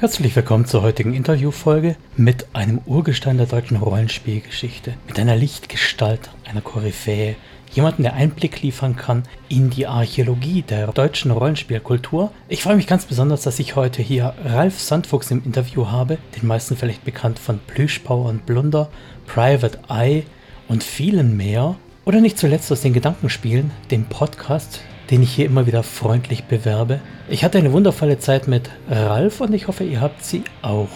Herzlich willkommen zur heutigen Interviewfolge mit einem Urgestein der deutschen Rollenspielgeschichte, mit einer Lichtgestalt, einer Koryphäe, jemanden, der Einblick liefern kann in die Archäologie der deutschen Rollenspielkultur. Ich freue mich ganz besonders, dass ich heute hier Ralf Sandfuchs im Interview habe, den meisten vielleicht bekannt von Plüschpower und Blunder, Private Eye und vielen mehr. Oder nicht zuletzt aus den Gedankenspielen, dem Podcast, den ich hier immer wieder freundlich bewerbe. Ich hatte eine wundervolle Zeit mit Ralf und ich hoffe, ihr habt sie auch.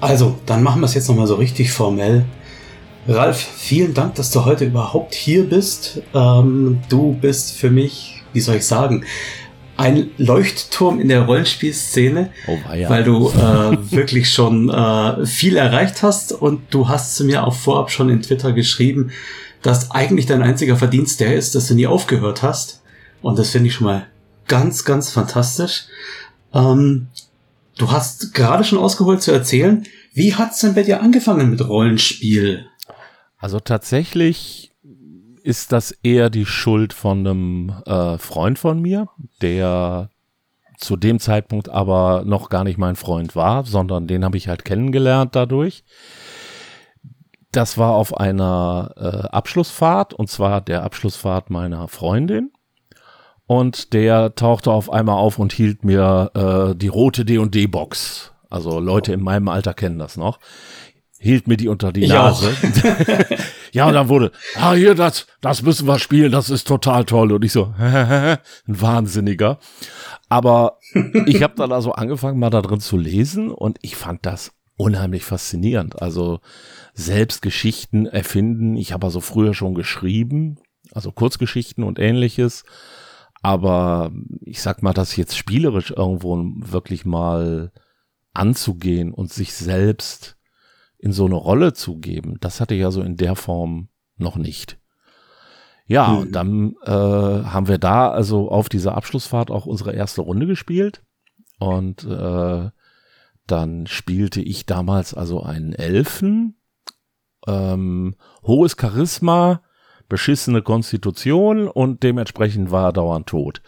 Also, dann machen wir es jetzt nochmal so richtig formell. Ralf, vielen Dank, dass du heute überhaupt hier bist. Ähm, du bist für mich, wie soll ich sagen, ein Leuchtturm in der Rollenspielszene, oh, ja. weil du äh, wirklich schon äh, viel erreicht hast und du hast zu mir auch vorab schon in Twitter geschrieben, dass eigentlich dein einziger Verdienst der ist, dass du nie aufgehört hast. Und das finde ich schon mal ganz, ganz fantastisch. Ähm, du hast gerade schon ausgeholt zu erzählen, wie hat's denn bei dir angefangen mit Rollenspiel? Also tatsächlich ist das eher die Schuld von einem äh, Freund von mir, der zu dem Zeitpunkt aber noch gar nicht mein Freund war, sondern den habe ich halt kennengelernt dadurch. Das war auf einer äh, Abschlussfahrt und zwar der Abschlussfahrt meiner Freundin. Und der tauchte auf einmal auf und hielt mir äh, die rote D&D-Box. Also Leute in meinem Alter kennen das noch hielt mir die unter die Nase. ja, und dann wurde, ah, hier, das, das müssen wir spielen, das ist total toll. Und ich so, ein Wahnsinniger. Aber ich habe dann also angefangen, mal da drin zu lesen und ich fand das unheimlich faszinierend. Also selbst Geschichten erfinden. Ich habe also früher schon geschrieben, also Kurzgeschichten und ähnliches. Aber ich sag mal, das jetzt spielerisch irgendwo wirklich mal anzugehen und sich selbst in so eine Rolle zu geben, das hatte ich ja so in der Form noch nicht. Ja, mhm. und dann äh, haben wir da also auf dieser Abschlussfahrt auch unsere erste Runde gespielt. Und äh, dann spielte ich damals also einen Elfen, ähm, hohes Charisma, beschissene Konstitution und dementsprechend war er dauernd tot.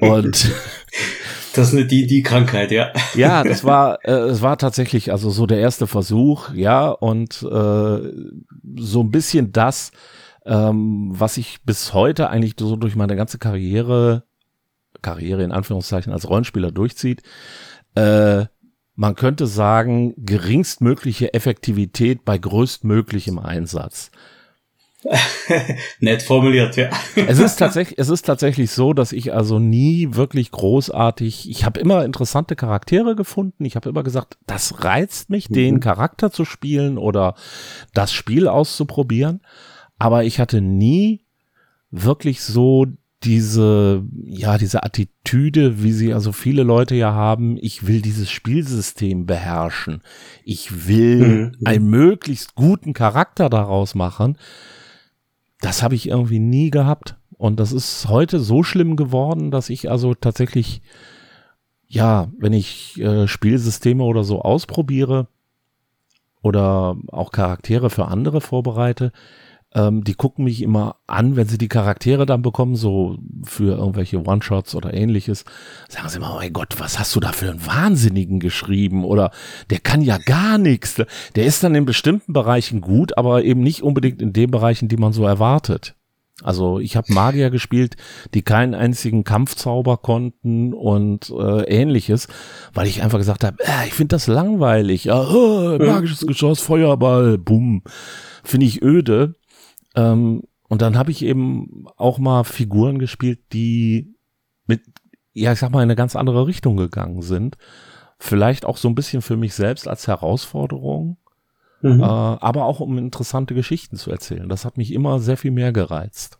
Und Das ist die, die Krankheit, ja. Ja, das war, äh, es war tatsächlich also so der erste Versuch, ja, und äh, so ein bisschen das, ähm, was ich bis heute eigentlich so durch meine ganze Karriere, Karriere in Anführungszeichen als Rollenspieler durchzieht. Äh, man könnte sagen, geringstmögliche Effektivität bei größtmöglichem Einsatz. Nett formuliert, ja. es ist tatsächlich, es ist tatsächlich so, dass ich also nie wirklich großartig, ich habe immer interessante Charaktere gefunden. Ich habe immer gesagt, das reizt mich, mhm. den Charakter zu spielen oder das Spiel auszuprobieren. Aber ich hatte nie wirklich so diese, ja, diese Attitüde, wie sie also viele Leute ja haben, ich will dieses Spielsystem beherrschen. Ich will mhm. einen möglichst guten Charakter daraus machen das habe ich irgendwie nie gehabt. Und das ist heute so schlimm geworden, dass ich also tatsächlich, ja, wenn ich äh, Spielsysteme oder so ausprobiere oder auch Charaktere für andere vorbereite, ähm, die gucken mich immer an, wenn sie die Charaktere dann bekommen, so für irgendwelche One-Shots oder ähnliches. Sagen sie immer, oh mein Gott, was hast du da für einen Wahnsinnigen geschrieben? Oder der kann ja gar nichts. Der ist dann in bestimmten Bereichen gut, aber eben nicht unbedingt in den Bereichen, die man so erwartet. Also ich habe Magier gespielt, die keinen einzigen Kampfzauber konnten und äh, ähnliches, weil ich einfach gesagt habe, äh, ich finde das langweilig. Ja, oh, magisches Geschoss, Feuerball, bumm. Finde ich öde. Ähm, und dann habe ich eben auch mal Figuren gespielt, die mit, ja, ich sag mal, in eine ganz andere Richtung gegangen sind. Vielleicht auch so ein bisschen für mich selbst als Herausforderung, mhm. äh, aber auch um interessante Geschichten zu erzählen. Das hat mich immer sehr viel mehr gereizt.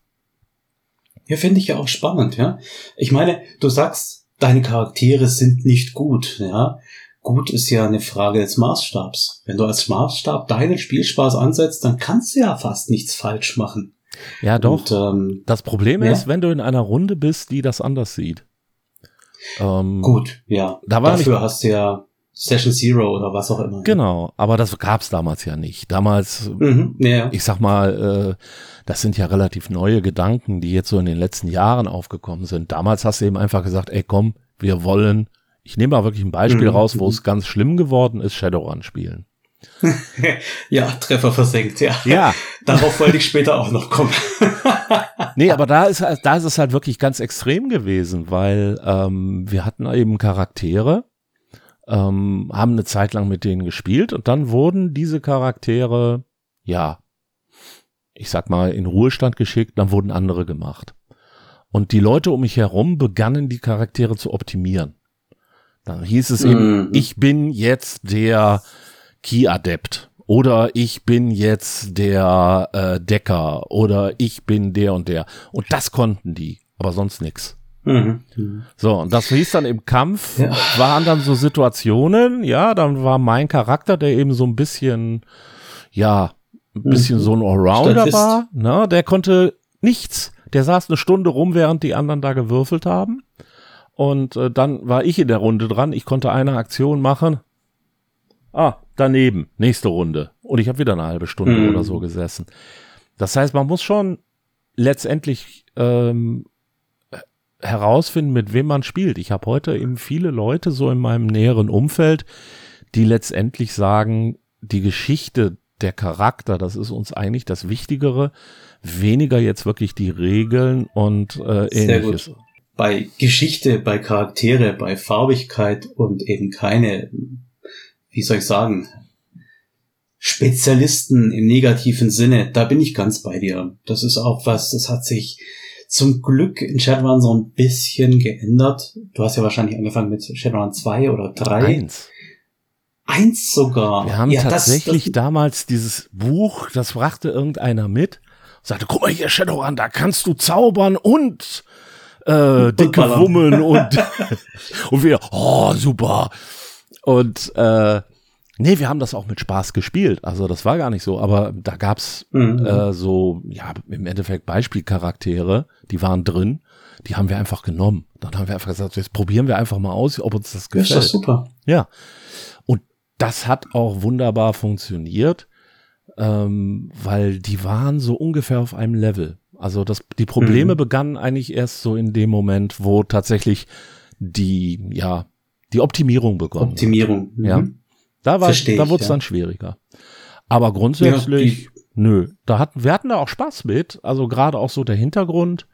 Ja, finde ich ja auch spannend, ja. Ich meine, du sagst, deine Charaktere sind nicht gut, ja gut ist ja eine Frage des Maßstabs. Wenn du als Maßstab deinen Spielspaß ansetzt, dann kannst du ja fast nichts falsch machen. Ja, doch. Und, ähm, das Problem ja. ist, wenn du in einer Runde bist, die das anders sieht. Ähm, Gut, ja. Da war Dafür hast du ja Session Zero oder was auch immer. Genau, aber das gab's damals ja nicht. Damals, mhm, ja. ich sag mal, äh, das sind ja relativ neue Gedanken, die jetzt so in den letzten Jahren aufgekommen sind. Damals hast du eben einfach gesagt, ey komm, wir wollen, ich nehme mal wirklich ein Beispiel mhm, raus, wo es ganz schlimm geworden ist, Shadowrun spielen. ja, Treffer versenkt, ja. Ja. Darauf wollte ich später auch noch kommen. nee, aber da ist, da ist es halt wirklich ganz extrem gewesen, weil ähm, wir hatten eben Charaktere, ähm, haben eine Zeit lang mit denen gespielt und dann wurden diese Charaktere, ja, ich sag mal, in Ruhestand geschickt, dann wurden andere gemacht. Und die Leute um mich herum begannen die Charaktere zu optimieren. Dann hieß es eben, mhm. ich bin jetzt der Key-Adept oder ich bin jetzt der äh, Decker oder ich bin der und der. Und das konnten die, aber sonst nix. Mhm. So, und das hieß dann im Kampf, ja. waren dann so Situationen, ja, dann war mein Charakter, der eben so ein bisschen, ja, ein bisschen mhm. so ein Allrounder war, ne, der konnte nichts. Der saß eine Stunde rum, während die anderen da gewürfelt haben. Und äh, dann war ich in der Runde dran. Ich konnte eine Aktion machen. Ah, daneben, nächste Runde. Und ich habe wieder eine halbe Stunde mhm. oder so gesessen. Das heißt, man muss schon letztendlich ähm, herausfinden, mit wem man spielt. Ich habe heute eben viele Leute so in meinem näheren Umfeld, die letztendlich sagen, die Geschichte, der Charakter, das ist uns eigentlich das Wichtigere, weniger jetzt wirklich die Regeln und äh, ähnliches. Sehr gut. Bei Geschichte, bei Charaktere, bei Farbigkeit und eben keine, wie soll ich sagen, Spezialisten im negativen Sinne, da bin ich ganz bei dir. Das ist auch was, das hat sich zum Glück in Shadowrun so ein bisschen geändert. Du hast ja wahrscheinlich angefangen mit Shadowrun 2 oder 3. Eins. Eins sogar. Wir haben ja, tatsächlich das, das damals dieses Buch, das brachte irgendeiner mit, sagte, guck mal hier, Shadowrun, da kannst du zaubern und äh, dicke Wummeln und, und wir, oh, super. Und äh, Nee, wir haben das auch mit Spaß gespielt. Also das war gar nicht so, aber da gab's mhm. äh, so, ja, im Endeffekt Beispielcharaktere, die waren drin, die haben wir einfach genommen. Dann haben wir einfach gesagt, jetzt probieren wir einfach mal aus, ob uns das gefällt. Ist das super. Ja. Und das hat auch wunderbar funktioniert, ähm, weil die waren so ungefähr auf einem Level. Also das, die Probleme mhm. begannen eigentlich erst so in dem Moment, wo tatsächlich die, ja, die Optimierung begonnen. Optimierung. Mhm. Ja. Da war, da wurde es ja. dann schwieriger. Aber grundsätzlich, ja, nö, da hatten, wir hatten da auch Spaß mit. Also gerade auch so der Hintergrund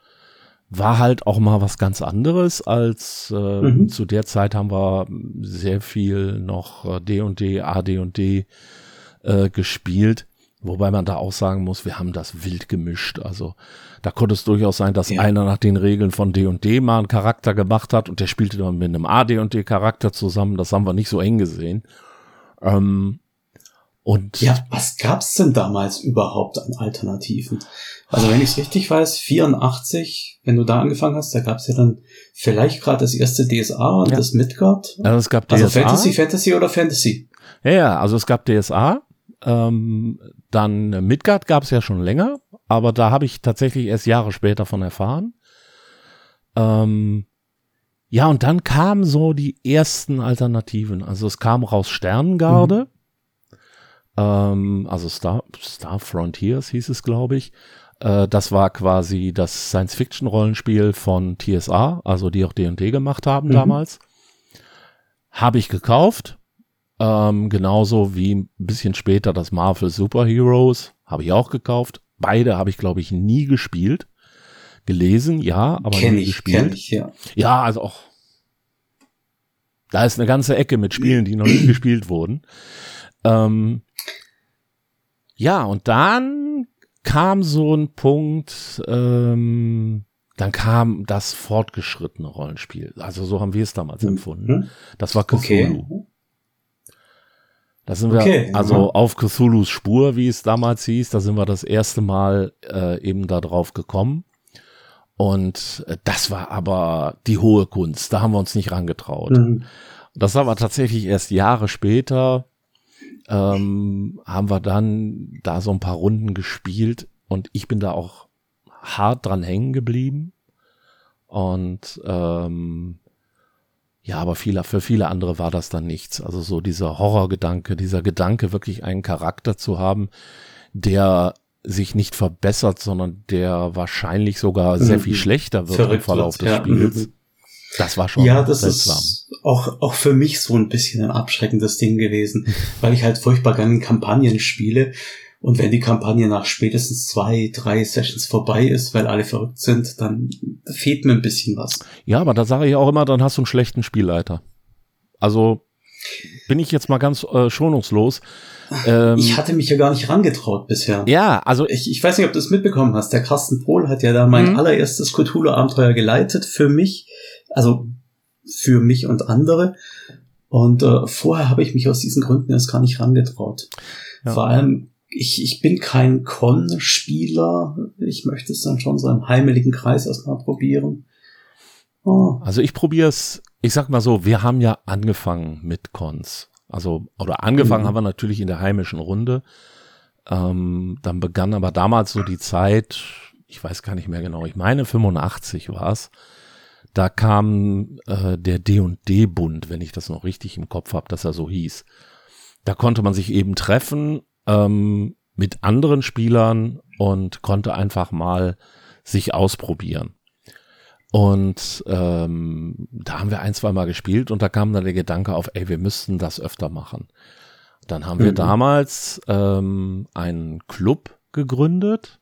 war halt auch mal was ganz anderes als äh, mhm. zu der Zeit haben wir sehr viel noch D und D, AD und D äh, gespielt. Wobei man da auch sagen muss, wir haben das wild gemischt. Also da konnte es durchaus sein, dass ja. einer nach den Regeln von D und D mal einen Charakter gemacht hat und der spielte dann mit einem AD und D Charakter zusammen. Das haben wir nicht so eng gesehen. Ähm, und ja, was gab's denn damals überhaupt an Alternativen? Also wenn ich es richtig weiß, 84, wenn du da angefangen hast, da gab's ja dann vielleicht gerade das erste DSA und ja. das Midgard. Also es gab also DSA. Fantasy, Fantasy oder Fantasy? Ja, ja, also es gab DSA. Ähm, dann Midgard gab's ja schon länger, aber da habe ich tatsächlich erst Jahre später von erfahren. Ähm, ja, und dann kamen so die ersten Alternativen. Also es kam raus Sternengarde, mhm. ähm, also Star, Star Frontiers hieß es, glaube ich. Äh, das war quasi das Science-Fiction-Rollenspiel von TSA, also die auch D&D gemacht haben mhm. damals. Habe ich gekauft. Ähm, genauso wie ein bisschen später das Marvel Superheroes habe ich auch gekauft. Beide habe ich, glaube ich, nie gespielt gelesen, ja, aber kenn nie ich, gespielt. Ich, ja. ja, also auch. Da ist eine ganze Ecke mit Spielen, die noch nie gespielt wurden. Ähm, ja, und dann kam so ein Punkt, ähm, dann kam das fortgeschrittene Rollenspiel. Also so haben wir es damals mhm. empfunden. Das war Cthulhu. Okay. Da sind wir okay, also ja. auf Cthulhus Spur, wie es damals hieß, da sind wir das erste Mal äh, eben da drauf gekommen. Und äh, das war aber die hohe Kunst. Da haben wir uns nicht rangetraut. Mhm. Das war aber tatsächlich erst Jahre später, ähm, haben wir dann da so ein paar Runden gespielt und ich bin da auch hart dran hängen geblieben. Und ähm, Ja, aber viele, für viele andere war das dann nichts. Also so dieser Horrorgedanke, dieser Gedanke, wirklich einen Charakter zu haben, der sich nicht verbessert, sondern der wahrscheinlich sogar sehr viel mhm. schlechter wird Verrückt im Verlauf wird, des ja. Spiels. Mhm. Das war schon Ja, das seltsam. ist auch, auch für mich so ein bisschen ein abschreckendes Ding gewesen, weil ich halt furchtbar gerne Kampagnen spiele. Und wenn die Kampagne nach spätestens zwei, drei Sessions vorbei ist, weil alle verrückt sind, dann fehlt mir ein bisschen was. Ja, aber da sage ich auch immer, dann hast du einen schlechten Spielleiter. Also bin ich jetzt mal ganz äh, schonungslos. Ähm, ich hatte mich ja gar nicht rangetraut bisher. Ja, also ich, ich weiß nicht, ob du es mitbekommen hast. Der Carsten Pohl hat ja da mein mhm. allererstes Cthulhu-Abenteuer geleitet für mich, also für mich und andere. Und äh, vorher habe ich mich aus diesen Gründen erst gar nicht rangetraut. Ja. Vor allem, ich, ich bin kein Con-Spieler. Ich möchte es dann schon so im heimeligen Kreis erstmal probieren. Oh. Also ich probiere es, ich sag mal so, wir haben ja angefangen mit Cons. Also, oder angefangen mhm. haben wir natürlich in der heimischen Runde. Ähm, dann begann aber damals so die Zeit, ich weiß gar nicht mehr genau, ich meine 85 war es. Da kam äh, der D&D-Bund, wenn ich das noch richtig im Kopf habe, dass er so hieß. Da konnte man sich eben treffen ähm, mit anderen Spielern und konnte einfach mal sich ausprobieren. Und ähm, da haben wir ein, zwei Mal gespielt und da kam dann der Gedanke auf, ey, wir müssten das öfter machen. Dann haben mhm. wir damals ähm, einen Club gegründet,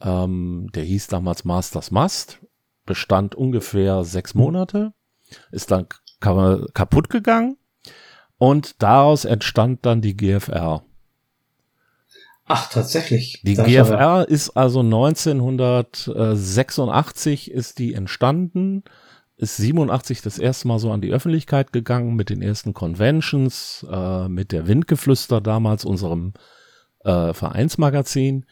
ähm, der hieß damals Masters Must, bestand ungefähr sechs Monate, ist dann kaputt gegangen und daraus entstand dann die GFR. Ach, tatsächlich. Die das GFR ist also 1986 ist die entstanden, ist 87 das erste Mal so an die Öffentlichkeit gegangen mit den ersten Conventions, äh, mit der Windgeflüster damals, unserem äh, Vereinsmagazin.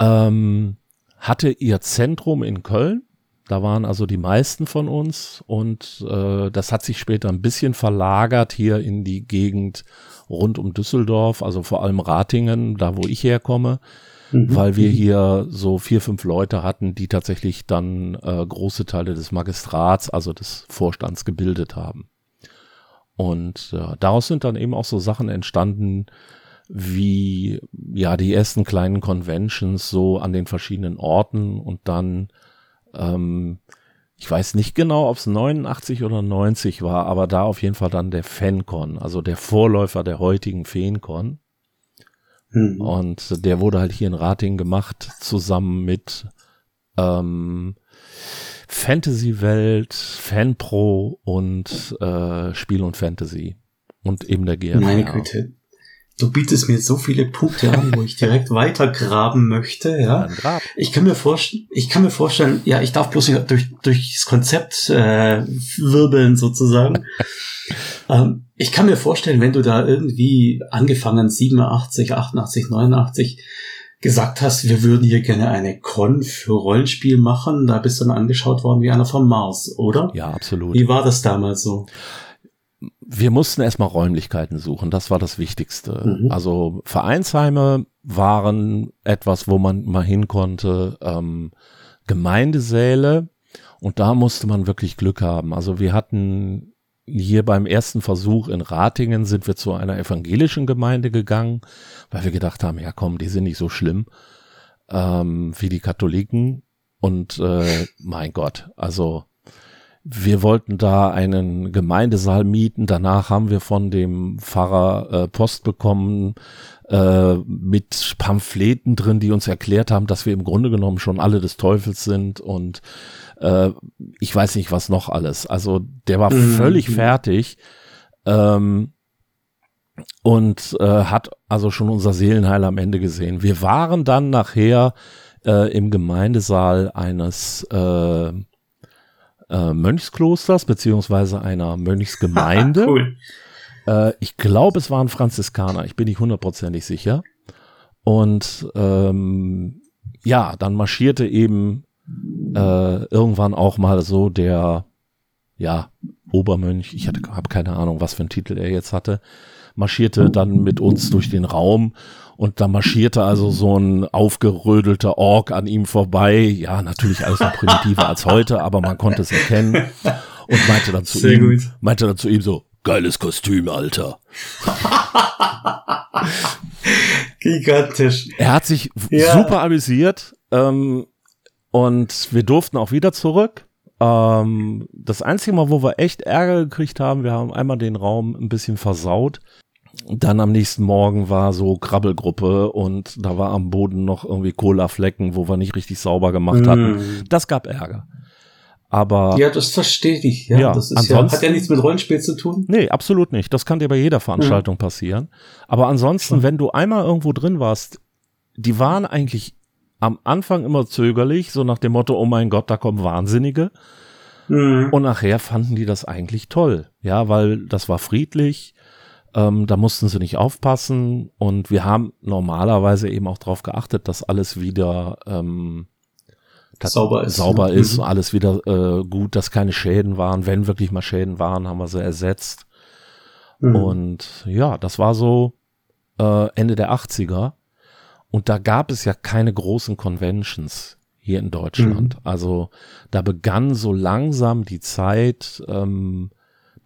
Ähm, hatte ihr Zentrum in Köln. Da waren also die meisten von uns und äh, das hat sich später ein bisschen verlagert hier in die Gegend rund um Düsseldorf, also vor allem Ratingen, da wo ich herkomme, mhm. weil wir hier so vier, fünf Leute hatten, die tatsächlich dann äh, große Teile des Magistrats, also des Vorstands gebildet haben. Und äh, daraus sind dann eben auch so Sachen entstanden, wie ja die ersten kleinen Conventions so an den verschiedenen Orten und dann ähm, ich weiß nicht genau, ob es 89 oder 90 war, aber da auf jeden Fall dann der FanCon, also der Vorläufer der heutigen FeenCon. Mhm. Und der wurde halt hier in Rating gemacht, zusammen mit ähm, Fantasy Welt, Fanpro und äh, Spiel und Fantasy. Und eben der GmbH. Meine Güte, du bietest mir so viele Punkte an, wo ich direkt weitergraben möchte, ja. Ich kann mir vorstellen, ich kann mir vorstellen, ja, ich darf bloß durch, durch das Konzept äh, wirbeln sozusagen. ähm, ich kann mir vorstellen, wenn du da irgendwie angefangen 87, 88, 89 gesagt hast, wir würden hier gerne eine Con für Rollenspiel machen, da bist du dann angeschaut worden wie einer vom Mars, oder? Ja, absolut. Wie war das damals so? Wir mussten erstmal Räumlichkeiten suchen, das war das Wichtigste. Mhm. Also Vereinsheime waren etwas, wo man mal hin konnte, ähm, Gemeindesäle und da musste man wirklich Glück haben. Also wir hatten hier beim ersten Versuch in Ratingen sind wir zu einer evangelischen Gemeinde gegangen, weil wir gedacht haben, ja komm, die sind nicht so schlimm ähm, wie die Katholiken. Und äh, mein Gott, also wir wollten da einen Gemeindesaal mieten. Danach haben wir von dem Pfarrer äh, Post bekommen äh, mit Pamphleten drin, die uns erklärt haben, dass wir im Grunde genommen schon alle des Teufels sind und äh, ich weiß nicht was noch alles. Also der war mhm. völlig fertig ähm, und äh, hat also schon unser Seelenheil am Ende gesehen. Wir waren dann nachher äh, im Gemeindesaal eines äh, äh, Mönchsklosters beziehungsweise einer Mönchsgemeinde. cool. Äh, ich glaube, es waren Franziskaner, ich bin nicht hundertprozentig sicher. Und ähm, ja, dann marschierte eben äh, irgendwann auch mal so der, ja, Obermönch, ich habe keine Ahnung, was für einen Titel er jetzt hatte, marschierte dann mit uns durch den Raum und da marschierte also so ein aufgerödelter Ork an ihm vorbei. Ja, natürlich alles noch primitiver als heute, aber man konnte es erkennen. und meinte dann zu Sehr ihm, gut. meinte dann zu ihm so, geiles Kostüm, Alter. Gigantisch. Er hat sich Ja. super amüsiert ähm, und wir durften auch wieder zurück. Ähm, das einzige Mal, wo wir echt Ärger gekriegt haben, wir haben einmal den Raum ein bisschen versaut. Dann am nächsten Morgen war so Krabbelgruppe und da war am Boden noch irgendwie Colaflecken, wo wir nicht richtig sauber gemacht hatten. Mm. Das gab Ärger. Aber Ja, das verstehe ich. Ja, Ja, das ist ja, hat ja nichts mit Rollenspiel zu tun. Nee, absolut nicht. Das kann dir bei jeder Veranstaltung passieren. Aber ansonsten, Schon. wenn du einmal irgendwo drin warst, die waren eigentlich am Anfang immer zögerlich, so nach dem Motto, oh mein Gott, da kommen Wahnsinnige. Mhm. Und nachher fanden die das eigentlich toll. Ja, weil das war friedlich. Ähm, da mussten sie nicht aufpassen. Und wir haben normalerweise eben auch darauf geachtet, dass alles wieder ähm, Sauber ist, Sauber ne? ist, Mhm. alles wieder äh, gut, dass keine Schäden waren. Wenn wirklich mal Schäden waren, haben wir sie ersetzt. Mhm. Und ja, das war so äh, Ende der 80er. Und da gab es ja keine großen Conventions hier in Deutschland. Also da begann so langsam die Zeit, ähm,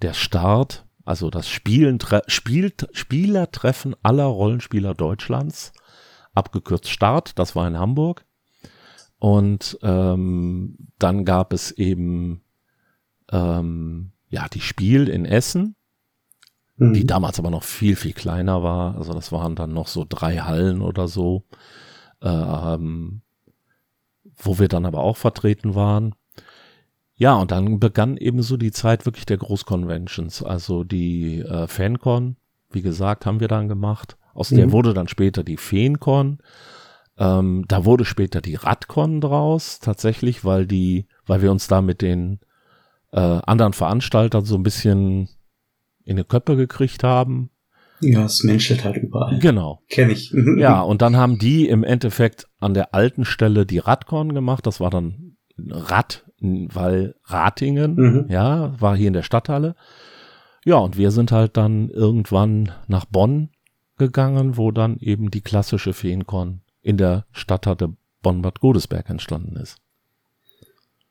der Start, also das Spielen, Spielt, Spielertreffen aller Rollenspieler Deutschlands, abgekürzt Start, das war in Hamburg. Und ähm, dann gab es eben ähm, ja die Spiel in Essen, Mhm. die damals aber noch viel, viel kleiner war. Also das waren dann noch so drei Hallen oder so, ähm, wo wir dann aber auch vertreten waren. Ja, und dann begann eben so die Zeit wirklich der Großconventions, also die äh, FanCon, wie gesagt, haben wir dann gemacht. Aus der Mhm. wurde dann später die FeenCon. Ähm, da wurde später die Radcon draus, tatsächlich, weil die, weil wir uns da mit den äh, anderen Veranstaltern so ein bisschen in die Köpfe gekriegt haben. ja, es menschelt halt überall. Genau. Kenn ich. Mhm. Ja, und dann haben die im Endeffekt an der alten Stelle die Radcon gemacht. Das war dann Rad, weil Ratingen, Mhm. ja, war hier in der Stadthalle. Ja, und wir sind halt dann irgendwann nach Bonn gegangen, wo dann eben die klassische Feencon in der Stadthalle Bonn-Bad Godesberg entstanden ist.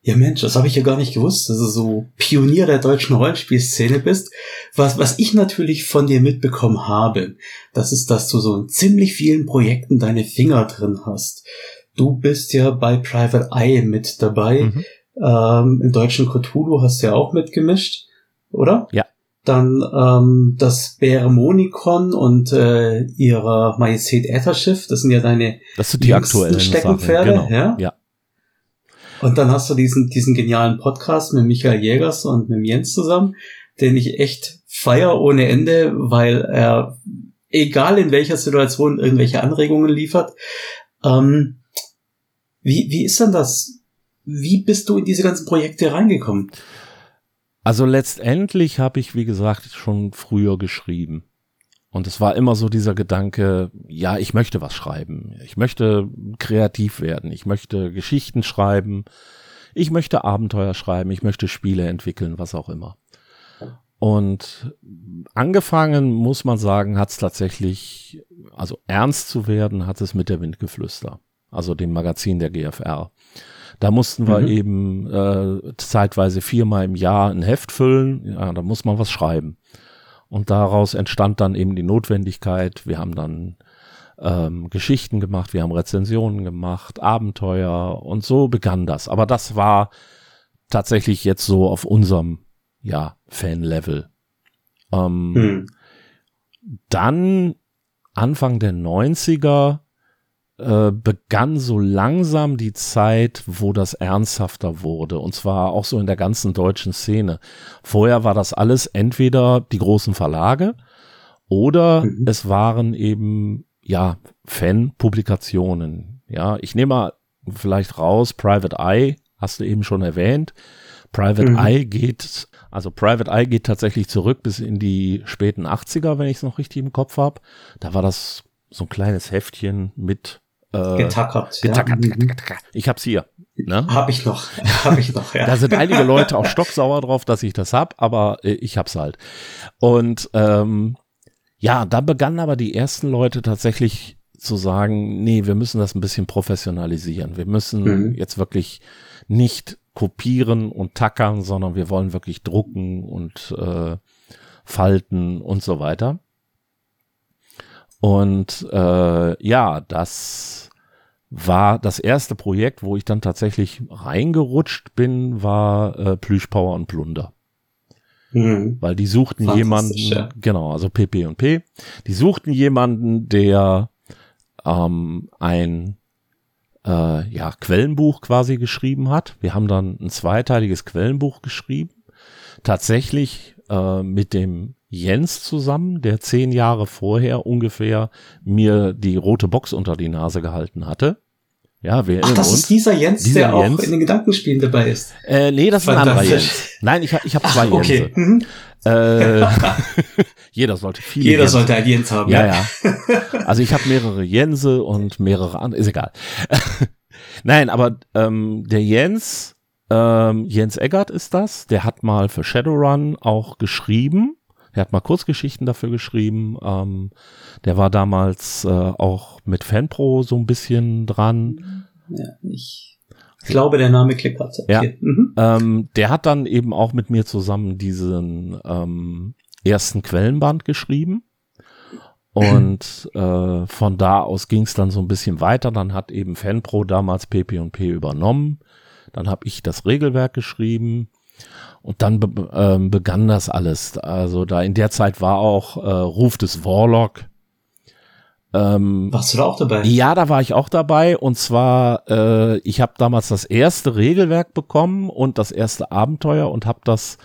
Ja Mensch, das habe ich ja gar nicht gewusst, dass du so Pionier der deutschen Rollenspielszene bist. Was, was ich natürlich von dir mitbekommen habe, das ist, dass du so in ziemlich vielen Projekten deine Finger drin hast. Du bist ja bei Private Eye mit dabei. Mhm. Ähm, Im deutschen Cthulhu hast du ja auch mitgemischt, oder? Ja. Dann ähm, das Bäremonikon und äh, ihrer Majestät Ätherschiff, das sind ja deine Das sind die aktuellen Steckenpferde, Sachen. Genau. ja? ja. Und dann hast du diesen, diesen genialen Podcast mit Michael Jägers und mit Jens zusammen, den ich echt feier ohne Ende, weil er, egal in welcher Situation, irgendwelche Anregungen liefert. Ähm, wie, wie ist denn das? Wie bist du in diese ganzen Projekte reingekommen? Also letztendlich habe ich, wie gesagt, schon früher geschrieben. Und es war immer so dieser Gedanke, ja, ich möchte was schreiben. Ich möchte kreativ werden. Ich möchte Geschichten schreiben. Ich möchte Abenteuer schreiben. Ich möchte Spiele entwickeln, was auch immer. Und angefangen, muss man sagen, hat es tatsächlich, also ernst zu werden, hat es mit der Windgeflüster, also dem Magazin der GFR. Da mussten wir Mhm. eben äh, zeitweise viermal im Jahr ein Heft füllen. Ja, da muss man was schreiben. Und daraus entstand dann eben die Notwendigkeit. Wir haben dann ähm, Geschichten gemacht, wir haben Rezensionen gemacht, Abenteuer und so begann das. Aber das war tatsächlich jetzt so auf unserem ja, Fan-Level. Ähm, Hm. dann Anfang der 90er äh, begann so langsam die Zeit, wo das ernsthafter wurde. Und zwar auch so in der ganzen deutschen Szene. Vorher war das alles entweder die großen Verlage oder Mhm. es waren eben, ja, Fan-Publikationen. Ja, ich nehme mal vielleicht raus, Private Eye, hast du eben schon erwähnt. Private Mhm. Eye geht, also Private Eye geht tatsächlich zurück bis in die späten 80er, wenn ich es noch richtig im Kopf habe. Da war das so ein kleines Heftchen mit äh, Getackert. getackert. Ja. Ich hab's hier. Ne? Hab ich noch. Hab ich noch, ja. Da sind einige Leute auch stocksauer drauf, dass ich das hab, aber äh, ich hab's halt. Und ähm, ja, da begannen aber die ersten Leute tatsächlich zu sagen, nee, wir müssen das ein bisschen professionalisieren. Wir müssen Mhm. jetzt wirklich nicht kopieren und tackern, sondern wir wollen wirklich drucken und äh, falten und so weiter. Und äh, ja, das war das erste Projekt, wo ich dann tatsächlich reingerutscht bin, war äh, Plüschpower und Plunder. Mhm. Weil die suchten jemanden, ja. genau, also PP und P, die suchten jemanden, der ähm, ein äh, ja, Quellenbuch quasi geschrieben hat. Wir haben dann ein zweiteiliges Quellenbuch geschrieben. Tatsächlich äh, mit dem Jens zusammen, der zehn Jahre vorher ungefähr mir die rote Box unter die Nase gehalten hatte. Ja, wir Ach, das uns. ist dieser Jens, dieser der Jens. auch in den Gedankenspielen dabei ist. Äh, nee, das ist ein anderer Jens. Nein, ich, ich habe zwei Ach, okay. Jense. Mhm. Äh, jeder sollte viele Jeder Jens. sollte ein Jens haben. Ja, ja. Also ich habe mehrere Jense und mehrere andere, ist egal. Nein, aber ähm, der Jens, ähm, Jens Eggert ist das, der hat mal für Shadowrun auch geschrieben er hat mal Kurzgeschichten dafür geschrieben. Ähm, der war damals äh, auch mit Fanpro so ein bisschen dran. Ja, ich glaube, der Name klickert. Okay. Ja. Mhm. Ähm, der hat dann eben auch mit mir zusammen diesen ähm, ersten Quellenband geschrieben. Und äh, von da aus ging es dann so ein bisschen weiter. Dann hat eben Fanpro damals PP&P übernommen. Dann habe ich das Regelwerk geschrieben. Und dann be ähm, begann das alles. Also da in der Zeit war auch äh, Ruf des Warlock. Ähm, Warst du da auch dabei? Ja, da war ich auch dabei. Und zwar, äh, ich habe damals das erste Regelwerk bekommen und das erste Abenteuer und habe das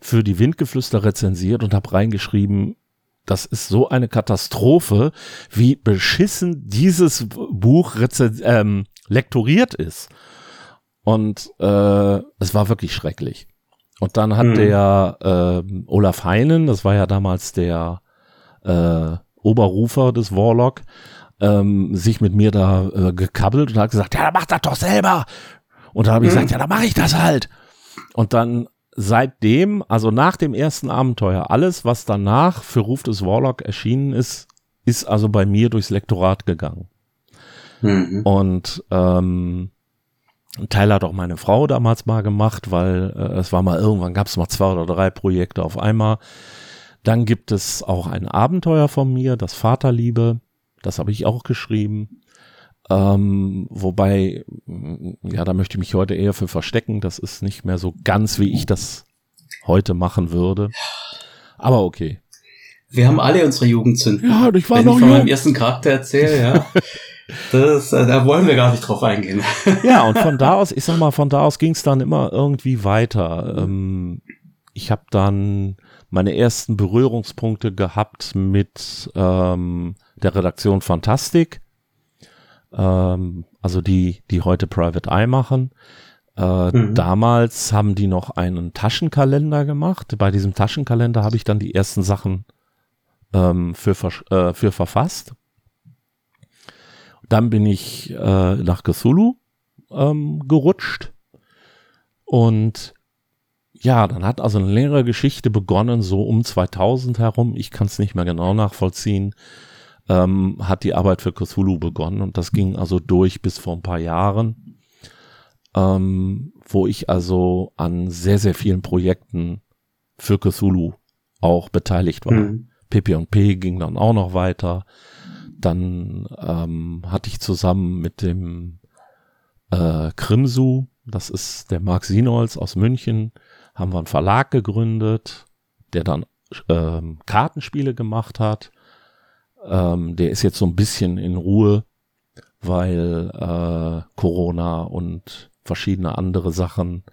für die Windgeflüster rezensiert und habe reingeschrieben, das ist so eine Katastrophe, wie beschissen dieses Buch ähm, lektoriert ist. Und äh, es war wirklich schrecklich. Und dann hat mhm. der äh, Olaf Heinen, das war ja damals der äh, Oberrufer des Warlock, ähm, sich mit mir da äh, gekabbelt und hat gesagt, ja, dann mach das doch selber. Und dann habe ich mhm. gesagt, ja, dann mache ich das halt. Und dann seitdem, also nach dem ersten Abenteuer, alles, was danach für Ruf des Warlock erschienen ist, ist also bei mir durchs Lektorat gegangen. Mhm. Und ähm, ein Teil hat auch meine Frau damals mal gemacht, weil äh, es war mal irgendwann gab es mal zwei oder drei Projekte auf einmal. Dann gibt es auch ein Abenteuer von mir, das Vaterliebe. Das habe ich auch geschrieben. Ähm, wobei, ja, da möchte ich mich heute eher für verstecken. Das ist nicht mehr so ganz, wie ich das heute machen würde. Aber okay. Wir haben alle unsere Jugendzünden. Ja, ich war Wenn noch ich von jung. meinem ersten Charakter erzähle, ja. Das, äh, da wollen wir gar nicht drauf eingehen. Ja, und von da aus, ich sag mal, von da aus ging es dann immer irgendwie weiter. Ähm, ich habe dann meine ersten Berührungspunkte gehabt mit ähm, der Redaktion Fantastik, ähm, also die, die heute Private Eye machen. Äh, mhm. Damals haben die noch einen Taschenkalender gemacht. Bei diesem Taschenkalender habe ich dann die ersten Sachen ähm, für, äh, für verfasst. Dann bin ich äh, nach Cthulhu ähm, gerutscht. Und ja, dann hat also eine längere Geschichte begonnen, so um 2000 herum. Ich kann es nicht mehr genau nachvollziehen. Ähm, hat die Arbeit für Cthulhu begonnen und das ging also durch bis vor ein paar Jahren, ähm, wo ich also an sehr, sehr vielen Projekten für Cthulhu auch beteiligt war. Mhm. PP&P ging dann auch noch weiter. Dann ähm, hatte ich zusammen mit dem äh, Krimsu, das ist der Marc Sinolz aus München, haben wir einen Verlag gegründet, der dann ähm, Kartenspiele gemacht hat. Ähm, der ist jetzt so ein bisschen in Ruhe, weil äh, Corona und verschiedene andere Sachen.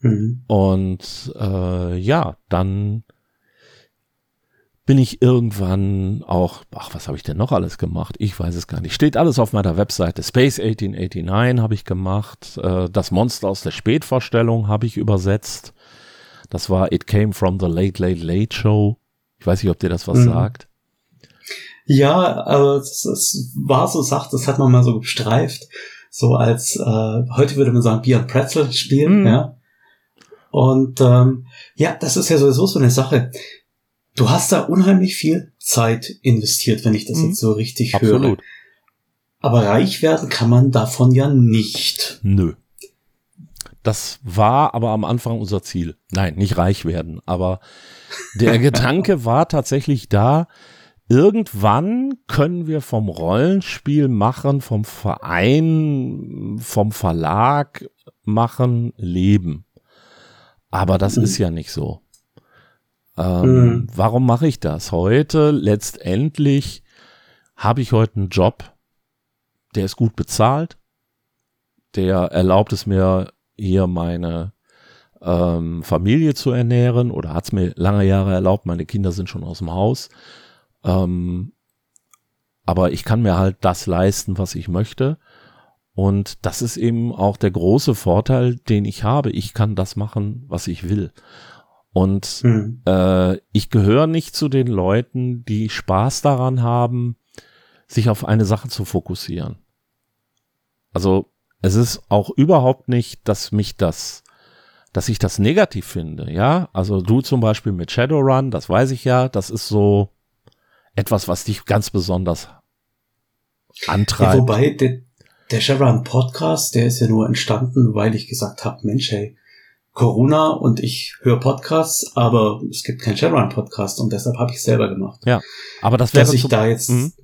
Mhm. Und äh, ja, dann bin ich irgendwann auch, ach, was habe ich denn noch alles gemacht? Ich weiß es gar nicht. Steht alles auf meiner Webseite. Space 1889 habe ich gemacht. Äh, das Monster aus der Spätvorstellung habe ich übersetzt. Das war It Came from the Late Late Late Show. Ich weiß nicht, ob dir das was mhm. sagt. Ja, aber es, es war so sagt, das hat man mal so gestreift. So als, äh, heute würde man sagen, Bier und Pretzel spielen, mhm. ja. Und ähm, ja, das ist ja sowieso so eine Sache Du hast da unheimlich viel Zeit investiert, wenn ich das mhm. jetzt so richtig Absolut. höre. Aber reich werden kann man davon ja nicht. Nö. das war aber am Anfang unser Ziel. Nein, nicht reich werden, aber der Gedanke war tatsächlich da, irgendwann können wir vom Rollenspiel machen, vom Verein, vom Verlag machen, leben. Aber das mhm. ist ja nicht so. Ähm, mhm. Warum mache ich das? Heute letztendlich habe ich heute einen Job, der ist gut bezahlt, der erlaubt es mir, hier meine ähm, Familie zu ernähren oder hat es mir lange Jahre erlaubt, meine Kinder sind schon aus dem Haus. Ähm, aber ich kann mir halt das leisten, was ich möchte. Und das ist eben auch der große Vorteil, den ich habe. Ich kann das machen, was ich will. Und mhm. äh, ich gehöre nicht zu den Leuten, die Spaß daran haben, sich auf eine Sache zu fokussieren. Also es ist auch überhaupt nicht, dass mich das, dass ich das negativ finde, ja. Also du zum Beispiel mit Shadowrun, das weiß ich ja, das ist so etwas, was dich ganz besonders antreibt. Ja, wobei der, der Shadowrun Podcast, der ist ja nur entstanden, weil ich gesagt habe, Mensch, hey, Corona und ich höre Podcasts, aber es gibt keinen Shadowrun Podcast und deshalb habe ich es selber gemacht. Ja, aber das wäre dass ich da jetzt mhm.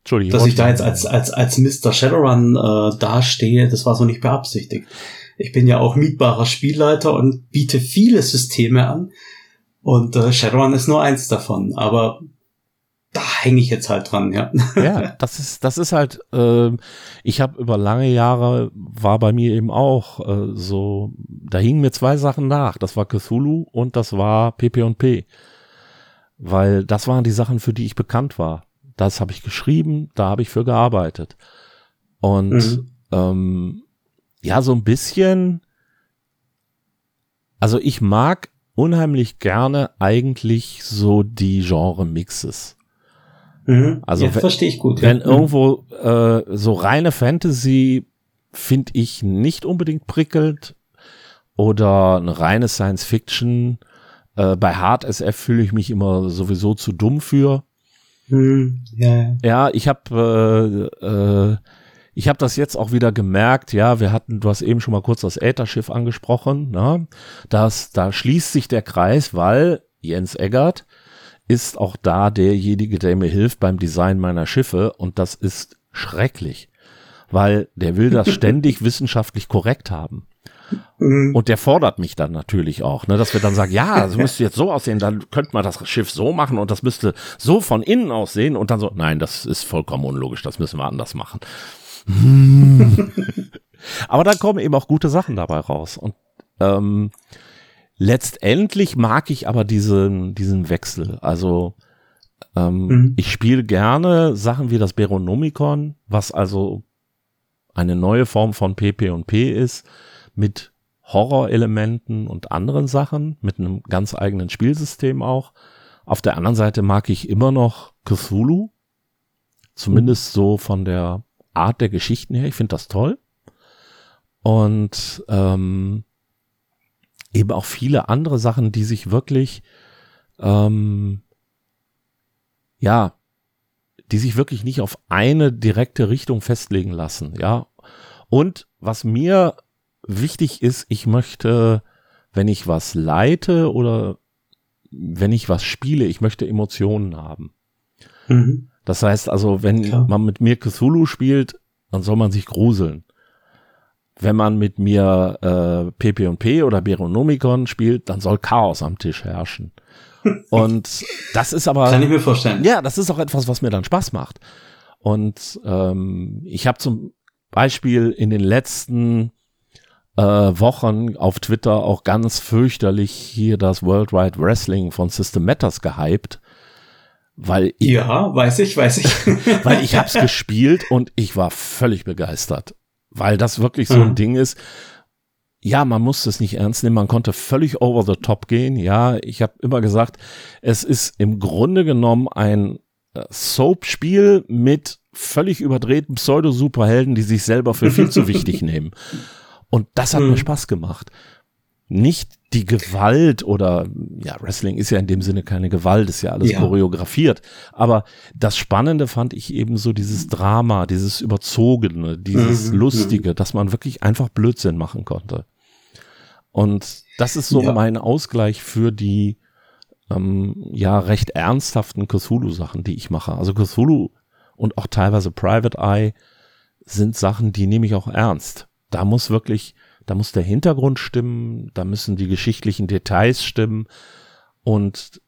Entschuldigung. Dass ich da jetzt als, als, als Mr. Shadowrun äh, dastehe, das war so nicht beabsichtigt. Ich bin ja auch mietbarer Spielleiter und biete viele Systeme an. Und äh, Shadowrun ist nur eins davon. Aber da hänge ich jetzt halt dran, ja. Ja, das ist, das ist halt, äh, ich habe über lange Jahre, war bei mir eben auch äh, so, da hingen mir zwei Sachen nach. Das war Cthulhu und das war PP&P. Weil das waren die Sachen, für die ich bekannt war das habe ich geschrieben, da habe ich für gearbeitet. Und mhm. ähm, ja, so ein bisschen, also ich mag unheimlich gerne eigentlich so die Genre-Mixes. Mhm. Also verstehe ich gut. Wenn ja. Mhm. irgendwo äh, so reine Fantasy finde ich nicht unbedingt prickelnd oder eine reine Science Fiction. Äh, bei Hard SF fühle ich mich immer sowieso zu dumm für. Hm, ja. ja, ich habe äh, äh, ich habe das jetzt auch wieder gemerkt. Ja, wir hatten, du hast eben schon mal kurz das Ätherschiff angesprochen. Ne? Das, da schließt sich der Kreis, weil Jens Eggert ist auch da derjenige, der mir hilft beim Design meiner Schiffe und das ist schrecklich, weil der will das ständig wissenschaftlich korrekt haben. Mhm. Und der fordert mich dann natürlich auch, ne, dass wir dann sagen, ja, das müsste jetzt so aussehen, dann könnte man das Schiff so machen und das müsste so von innen aussehen und dann so, nein, das ist vollkommen unlogisch, das müssen wir anders machen. aber dann kommen eben auch gute Sachen dabei raus und ähm, letztendlich mag ich aber diesen, diesen Wechsel, also ähm, mhm. ich spiele gerne Sachen wie das Beronomicon, was also eine neue Form von PP und P ist, mit Horrorelementen und anderen Sachen, mit einem ganz eigenen Spielsystem auch. Auf der anderen Seite mag ich immer noch Cthulhu, zumindest so von der Art der Geschichten her. Ich finde das toll. Und ähm, eben auch viele andere Sachen, die sich wirklich, ähm, ja, die sich wirklich nicht auf eine direkte Richtung festlegen lassen, ja. Und was mir wichtig ist, ich möchte, wenn ich was leite oder wenn ich was spiele, ich möchte Emotionen haben. Mhm. Das heißt also, wenn Klar. man mit mir Cthulhu spielt, dann soll man sich gruseln. Wenn man mit mir äh, PP&P oder Beronomicon spielt, dann soll Chaos am Tisch herrschen. Und das ist aber. Kann ich mir vorstellen. Ja, das ist auch etwas, was mir dann Spaß macht. Und ähm, ich habe zum Beispiel in den letzten äh, Wochen auf Twitter auch ganz fürchterlich hier das World Wide Wrestling von System Matters gehypt. Weil ich, ja, weiß ich, weiß ich. weil ich hab's gespielt und ich war völlig begeistert. Weil das wirklich so ein mhm. Ding ist. Ja, man muss es nicht ernst nehmen, man konnte völlig over the top gehen. Ja, ich habe immer gesagt, es ist im Grunde genommen ein äh, Soap-Spiel mit völlig überdrehten Pseudo-Superhelden, die sich selber für viel zu wichtig nehmen. Und das hat mhm. mir Spaß gemacht. Nicht die Gewalt oder, ja, Wrestling ist ja in dem Sinne keine Gewalt, ist ja alles ja. choreografiert. Aber das Spannende fand ich eben so dieses Drama, dieses Überzogene, dieses mhm. Lustige, dass man wirklich einfach Blödsinn machen konnte. Und das ist so ja. mein Ausgleich für die ähm, ja recht ernsthaften Cthulhu-Sachen, die ich mache. Also Cthulhu und auch teilweise Private Eye sind Sachen, die nehme ich auch ernst. Da muss wirklich, da muss der Hintergrund stimmen, da müssen die geschichtlichen Details stimmen und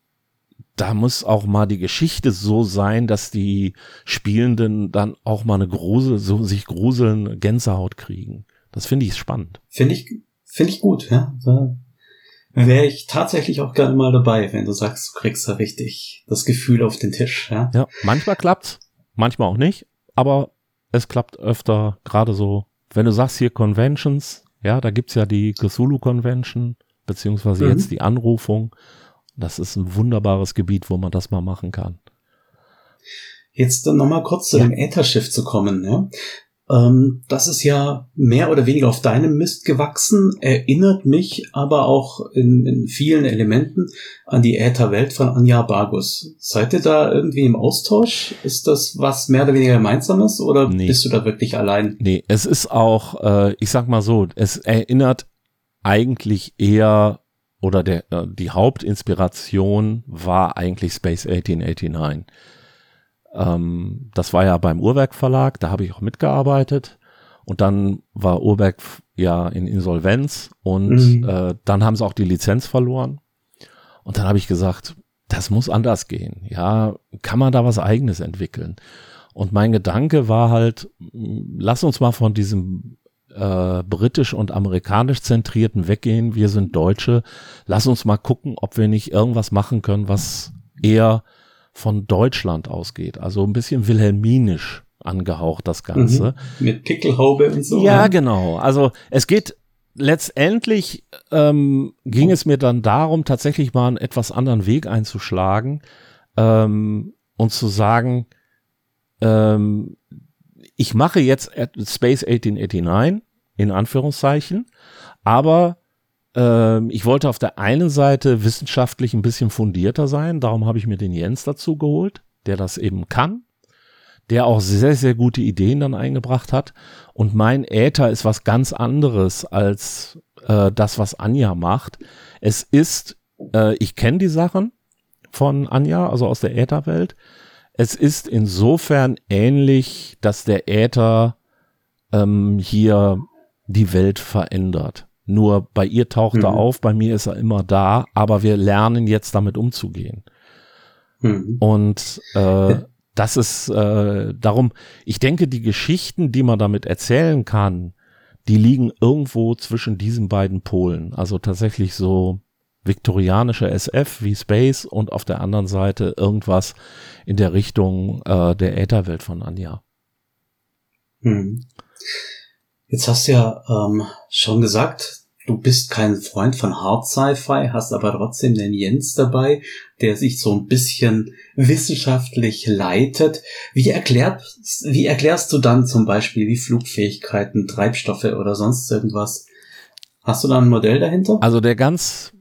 da muss auch mal die Geschichte so sein, dass die Spielenden dann auch mal eine Grusel, so sich gruseln, Gänsehaut kriegen. Das finde ich spannend. Finde ich, finde ich gut, ja. Da wäre ich tatsächlich auch gerne mal dabei, wenn du sagst, du kriegst da richtig das Gefühl auf den Tisch, ja. Ja, manchmal klappt's, manchmal auch nicht, aber es klappt öfter, gerade so, wenn du sagst hier Conventions, ja, da gibt's ja die Cthulhu Convention, beziehungsweise mhm. jetzt die Anrufung. Das ist ein wunderbares Gebiet, wo man das mal machen kann. Jetzt nochmal kurz zu ja. dem Ätherschiff zu kommen. Ja? Ähm, das ist ja mehr oder weniger auf deinem Mist gewachsen, erinnert mich aber auch in, in vielen Elementen an die Ätherwelt von Anja Bargus. Seid ihr da irgendwie im Austausch? Ist das was mehr oder weniger gemeinsames oder nee. bist du da wirklich allein? Nee, es ist auch, äh, ich sag mal so, es erinnert eigentlich eher oder der, äh, die Hauptinspiration war eigentlich Space 1889. Ähm, das war ja beim Uhrwerk Verlag, da habe ich auch mitgearbeitet. Und dann war Urberg ja in Insolvenz und mhm. äh, dann haben sie auch die Lizenz verloren. Und dann habe ich gesagt, das muss anders gehen. Ja, kann man da was eigenes entwickeln? Und mein Gedanke war halt, lass uns mal von diesem äh, britisch und amerikanisch zentrierten weggehen. Wir sind Deutsche. Lass uns mal gucken, ob wir nicht irgendwas machen können, was eher von Deutschland ausgeht. Also ein bisschen wilhelminisch angehaucht, das Ganze. Mhm. Mit Pickelhaube und so. Ja, genau. Also es geht letztendlich ähm, ging es mir dann darum, tatsächlich mal einen etwas anderen Weg einzuschlagen ähm, und zu sagen, ähm, ich mache jetzt Space 1889 in Anführungszeichen, aber ähm, ich wollte auf der einen Seite wissenschaftlich ein bisschen fundierter sein, darum habe ich mir den Jens dazu geholt, der das eben kann, der auch sehr, sehr gute Ideen dann eingebracht hat. Und mein Äther ist was ganz anderes als äh, das, was Anja macht. Es ist, äh, ich kenne die Sachen von Anja, also aus der Ätherwelt. Es ist insofern ähnlich, dass der Äther ähm, hier die Welt verändert. Nur bei ihr taucht mhm. er auf, bei mir ist er immer da, aber wir lernen jetzt damit umzugehen. Mhm. Und äh, das ist äh, darum, ich denke, die Geschichten, die man damit erzählen kann, die liegen irgendwo zwischen diesen beiden Polen. Also tatsächlich so viktorianische SF wie Space und auf der anderen Seite irgendwas in der Richtung äh, der Ätherwelt von Anja. Mhm. Jetzt hast du ja ähm, schon gesagt, du bist kein Freund von Hard Sci-Fi, hast aber trotzdem den Jens dabei, der sich so ein bisschen wissenschaftlich leitet. Wie, erklärt, wie erklärst du dann zum Beispiel die Flugfähigkeiten, Treibstoffe oder sonst irgendwas? Hast du da ein Modell dahinter? Also der ganz,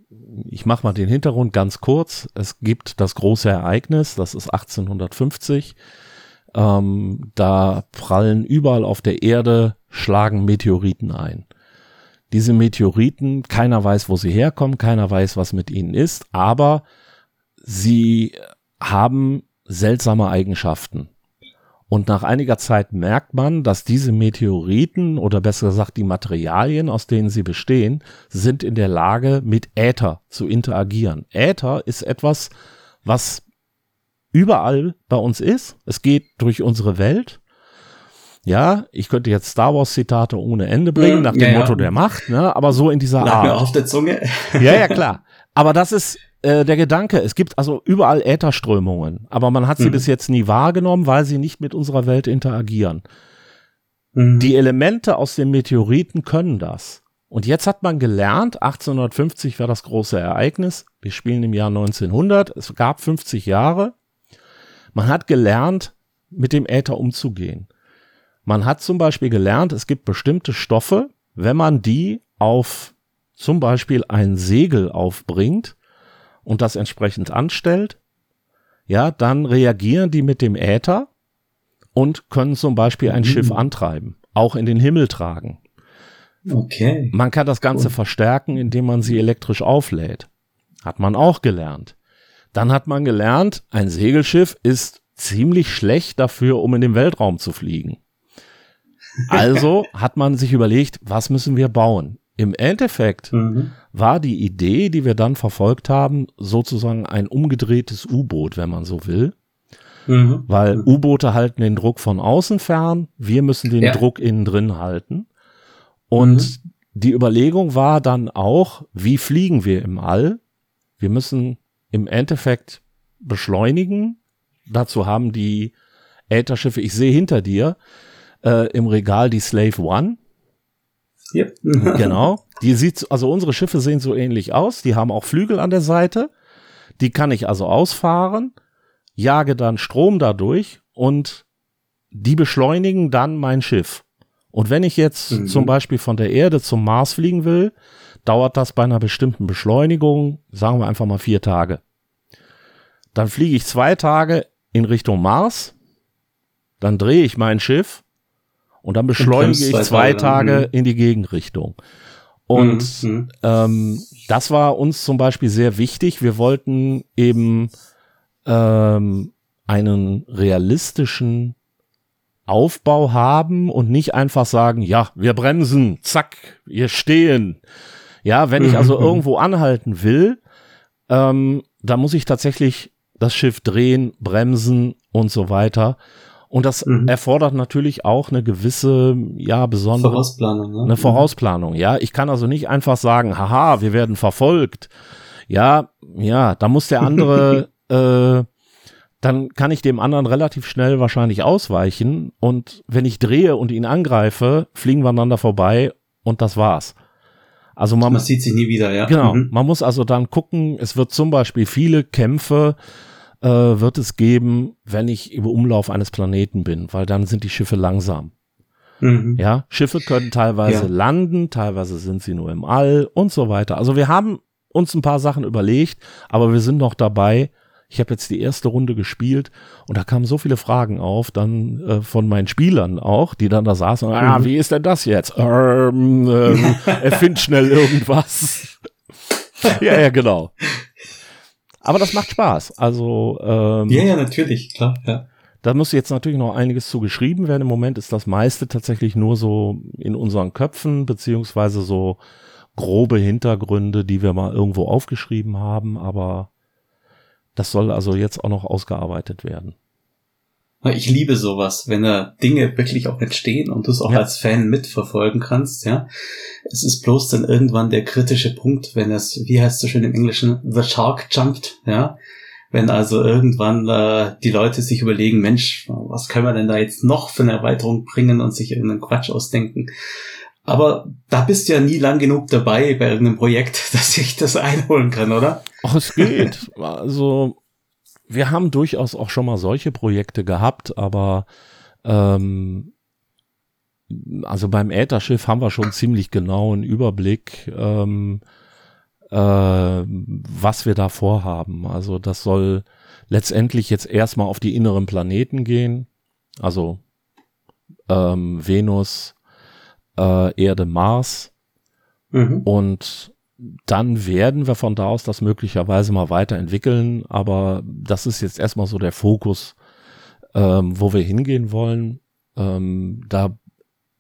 ich mache mal den Hintergrund ganz kurz. Es gibt das große Ereignis, das ist 1850. Ähm, da prallen überall auf der Erde schlagen Meteoriten ein. Diese Meteoriten, keiner weiß, wo sie herkommen, keiner weiß, was mit ihnen ist, aber sie haben seltsame Eigenschaften. Und nach einiger Zeit merkt man, dass diese Meteoriten oder besser gesagt die Materialien, aus denen sie bestehen, sind in der Lage, mit Äther zu interagieren. Äther ist etwas, was überall bei uns ist. Es geht durch unsere Welt ja, ich könnte jetzt Star Wars Zitate ohne Ende bringen, nach dem ja, Motto der Macht, ne? aber so in dieser Lag Art. Mir auf der Zunge. ja, ja, klar. Aber das ist äh, der Gedanke. Es gibt also überall Ätherströmungen, aber man hat sie mhm. bis jetzt nie wahrgenommen, weil sie nicht mit unserer Welt interagieren. Mhm. Die Elemente aus den Meteoriten können das. Und jetzt hat man gelernt, 1850 war das große Ereignis. Wir spielen im Jahr 1900. Es gab 50 Jahre. Man hat gelernt, mit dem Äther umzugehen. Man hat zum Beispiel gelernt, es gibt bestimmte Stoffe, wenn man die auf zum Beispiel ein Segel aufbringt und das entsprechend anstellt, ja, dann reagieren die mit dem Äther und können zum Beispiel ein mhm. Schiff antreiben, auch in den Himmel tragen. Okay. Man kann das Ganze cool. verstärken, indem man sie elektrisch auflädt. Hat man auch gelernt. Dann hat man gelernt, ein Segelschiff ist ziemlich schlecht dafür, um in den Weltraum zu fliegen. Also hat man sich überlegt, was müssen wir bauen? Im Endeffekt mhm. war die Idee, die wir dann verfolgt haben, sozusagen ein umgedrehtes U-Boot, wenn man so will. Mhm. Weil mhm. U-Boote halten den Druck von außen fern, wir müssen den ja. Druck innen drin halten. Und mhm. die Überlegung war dann auch, wie fliegen wir im All? Wir müssen im Endeffekt beschleunigen. Dazu haben die Ätherschiffe, ich sehe hinter dir, äh, im Regal die Slave One. Yep. genau. Die sieht, also unsere Schiffe sehen so ähnlich aus. Die haben auch Flügel an der Seite. Die kann ich also ausfahren, jage dann Strom dadurch und die beschleunigen dann mein Schiff. Und wenn ich jetzt mhm. zum Beispiel von der Erde zum Mars fliegen will, dauert das bei einer bestimmten Beschleunigung, sagen wir einfach mal vier Tage. Dann fliege ich zwei Tage in Richtung Mars, dann drehe ich mein Schiff und dann beschleunige ich zwei Tage, Tage in die Gegenrichtung. Und mhm, mhm. ähm, das war uns zum Beispiel sehr wichtig. Wir wollten eben ähm, einen realistischen Aufbau haben und nicht einfach sagen, ja, wir bremsen, zack, wir stehen. Ja, wenn ich also mhm. irgendwo anhalten will, ähm, da muss ich tatsächlich das Schiff drehen, bremsen und so weiter. Und das mhm. erfordert natürlich auch eine gewisse, ja, besondere Vorausplanung. Ne? Eine mhm. Vorausplanung, ja. Ich kann also nicht einfach sagen, haha, wir werden verfolgt. Ja, ja, da muss der andere, äh, dann kann ich dem anderen relativ schnell wahrscheinlich ausweichen. Und wenn ich drehe und ihn angreife, fliegen wir einander vorbei und das war's. Also man, man sieht sie nie wieder, ja. Genau. Mhm. Man muss also dann gucken, es wird zum Beispiel viele Kämpfe äh, wird es geben, wenn ich im Umlauf eines Planeten bin, weil dann sind die Schiffe langsam. Mhm. Ja, Schiffe können teilweise ja. landen, teilweise sind sie nur im All und so weiter. Also wir haben uns ein paar Sachen überlegt, aber wir sind noch dabei. Ich habe jetzt die erste Runde gespielt und da kamen so viele Fragen auf, dann äh, von meinen Spielern auch, die dann da saßen. Ah, wie ist denn das jetzt? Ähm, ähm, erfind schnell irgendwas. ja, ja, genau. Aber das macht Spaß. Also ähm, ja, ja, natürlich, klar. Ja. Da muss jetzt natürlich noch einiges zu geschrieben werden. Im Moment ist das meiste tatsächlich nur so in unseren Köpfen, beziehungsweise so grobe Hintergründe, die wir mal irgendwo aufgeschrieben haben. Aber das soll also jetzt auch noch ausgearbeitet werden. Ich liebe sowas, wenn da Dinge wirklich auch entstehen und du es auch ja. als Fan mitverfolgen kannst, ja. Es ist bloß dann irgendwann der kritische Punkt, wenn es, wie heißt es so schön im Englischen, the shark jumped, ja. Wenn also irgendwann äh, die Leute sich überlegen, Mensch, was können wir denn da jetzt noch für eine Erweiterung bringen und sich irgendeinen Quatsch ausdenken. Aber da bist du ja nie lang genug dabei bei irgendeinem Projekt, dass ich das einholen kann, oder? Ach, es geht. Also wir haben durchaus auch schon mal solche Projekte gehabt, aber ähm, also beim Ätherschiff haben wir schon ziemlich genau einen Überblick, ähm, äh, was wir da vorhaben. Also das soll letztendlich jetzt erstmal auf die inneren Planeten gehen, also ähm, Venus, äh, Erde, Mars mhm. und dann werden wir von da aus das möglicherweise mal weiterentwickeln, aber das ist jetzt erstmal so der Fokus, ähm, wo wir hingehen wollen. Ähm, da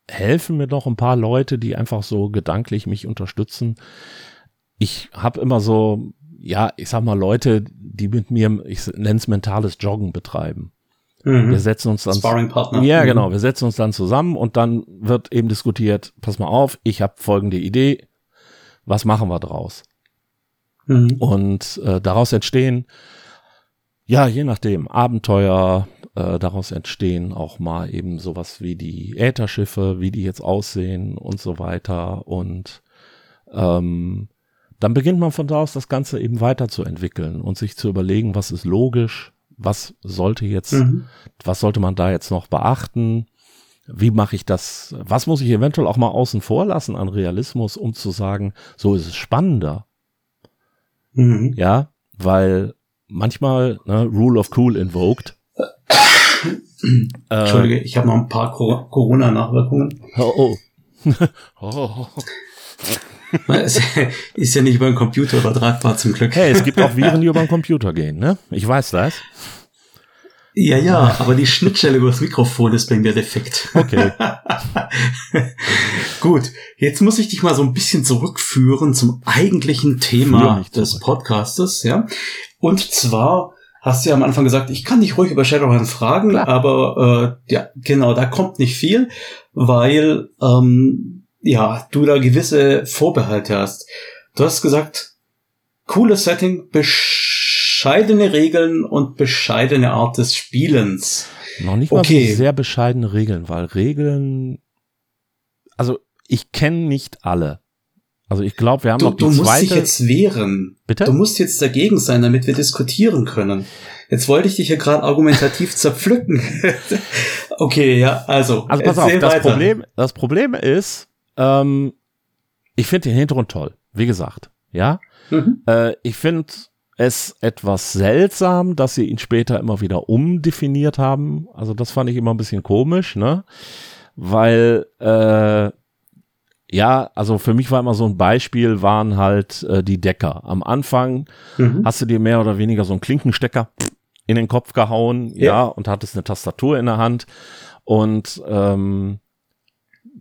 helfen mir noch ein paar Leute, die einfach so gedanklich mich unterstützen. Ich habe immer so, ja, ich sag mal Leute, die mit mir, ich nenne es mentales Joggen betreiben. Mhm. Wir setzen uns dann Sparring-Partner. Ja, mhm. genau. Wir setzen uns dann zusammen und dann wird eben diskutiert, pass mal auf, ich habe folgende Idee, was machen wir draus? Mhm. Und äh, daraus entstehen, ja, je nachdem, Abenteuer, äh, daraus entstehen auch mal eben sowas wie die Ätherschiffe, wie die jetzt aussehen und so weiter. Und ähm, dann beginnt man von da aus das Ganze eben weiterzuentwickeln und sich zu überlegen, was ist logisch, was sollte jetzt, mhm. was sollte man da jetzt noch beachten, wie mache ich das? Was muss ich eventuell auch mal außen vor lassen an Realismus, um zu sagen, so ist es spannender. Mhm. Ja, weil manchmal ne, Rule of Cool invoked. Entschuldige, äh, ich habe noch ein paar Corona-Nachwirkungen. Oh, oh. oh. ist ja nicht über den Computer übertragbar zum Glück. Hey, es gibt auch Viren, die über den Computer gehen, ne? Ich weiß das. Ja, ja, aber die Schnittstelle über das Mikrofon ist bei mir defekt. Okay. Gut, jetzt muss ich dich mal so ein bisschen zurückführen zum eigentlichen Thema des Podcastes, ja. Und zwar hast du ja am Anfang gesagt, ich kann dich ruhig über Shadowrun fragen, Klar. aber äh, ja, genau, da kommt nicht viel, weil ähm, ja, du da gewisse Vorbehalte hast. Du hast gesagt, cooles Setting, bescheidene Regeln und bescheidene Art des Spielens. Noch nicht mal okay. so sehr bescheidene Regeln, weil Regeln, also ich kenne nicht alle. Also ich glaube, wir haben du, noch die Du musst zweite. dich jetzt wehren. Bitte? Du musst jetzt dagegen sein, damit wir diskutieren können. Jetzt wollte ich dich hier gerade argumentativ zerpflücken. okay, ja, also. Also pass auf, das Problem, das Problem ist, ähm, ich finde den Hintergrund toll, wie gesagt, ja. Mhm. Äh, ich finde es etwas seltsam, dass sie ihn später immer wieder umdefiniert haben. Also das fand ich immer ein bisschen komisch, ne? Weil, äh, ja, also für mich war immer so ein Beispiel, waren halt äh, die Decker. Am Anfang mhm. hast du dir mehr oder weniger so einen Klinkenstecker in den Kopf gehauen, ja, ja und hattest eine Tastatur in der Hand. Und ähm,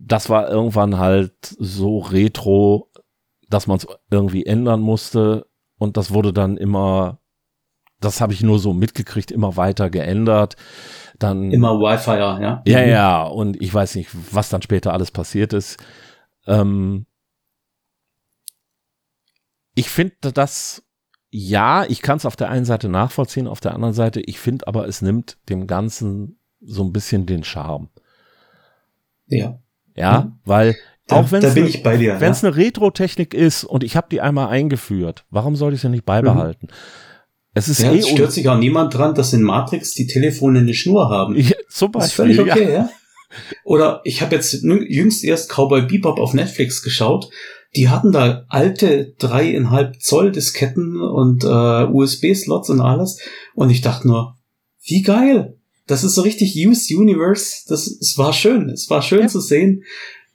das war irgendwann halt so retro, dass man es irgendwie ändern musste. Und das wurde dann immer, das habe ich nur so mitgekriegt, immer weiter geändert. Dann immer Wi-Fi, ja. Ja, mhm. ja. Und ich weiß nicht, was dann später alles passiert ist. Ähm, ich finde das, ja, ich kann es auf der einen Seite nachvollziehen, auf der anderen Seite, ich finde aber, es nimmt dem Ganzen so ein bisschen den Charme. Ja. Ja, mhm. weil auch wenn es eine, ja. eine Retro-Technik ist und ich habe die einmal eingeführt, warum sollte ich sie nicht beibehalten? Mhm. Es ist ja, eh stört sich auch niemand dran, dass in Matrix die Telefone eine Schnur haben. Ja, zum Beispiel, das ist völlig okay, ja. ja? Oder ich habe jetzt jüngst erst Cowboy Bebop auf Netflix geschaut. Die hatten da alte dreieinhalb Zoll Disketten und äh, USB-Slots und alles. Und ich dachte nur, wie geil. Das ist so richtig Use Universe. Das, es war schön. Es war schön ja. zu sehen.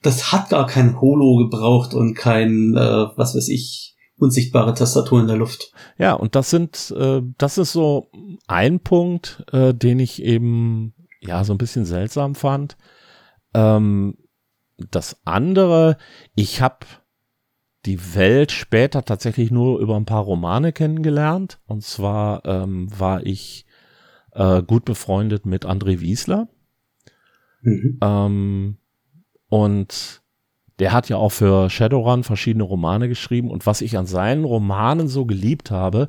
Das hat gar kein Holo gebraucht und kein, äh, was weiß ich, unsichtbare Tastatur in der Luft. Ja, und das sind, äh, das ist so ein Punkt, äh, den ich eben ja so ein bisschen seltsam fand. Ähm, das andere, ich habe die Welt später tatsächlich nur über ein paar Romane kennengelernt. Und zwar ähm, war ich äh, gut befreundet mit André Wiesler. Mhm. Ähm, und der hat ja auch für Shadowrun verschiedene Romane geschrieben. Und was ich an seinen Romanen so geliebt habe,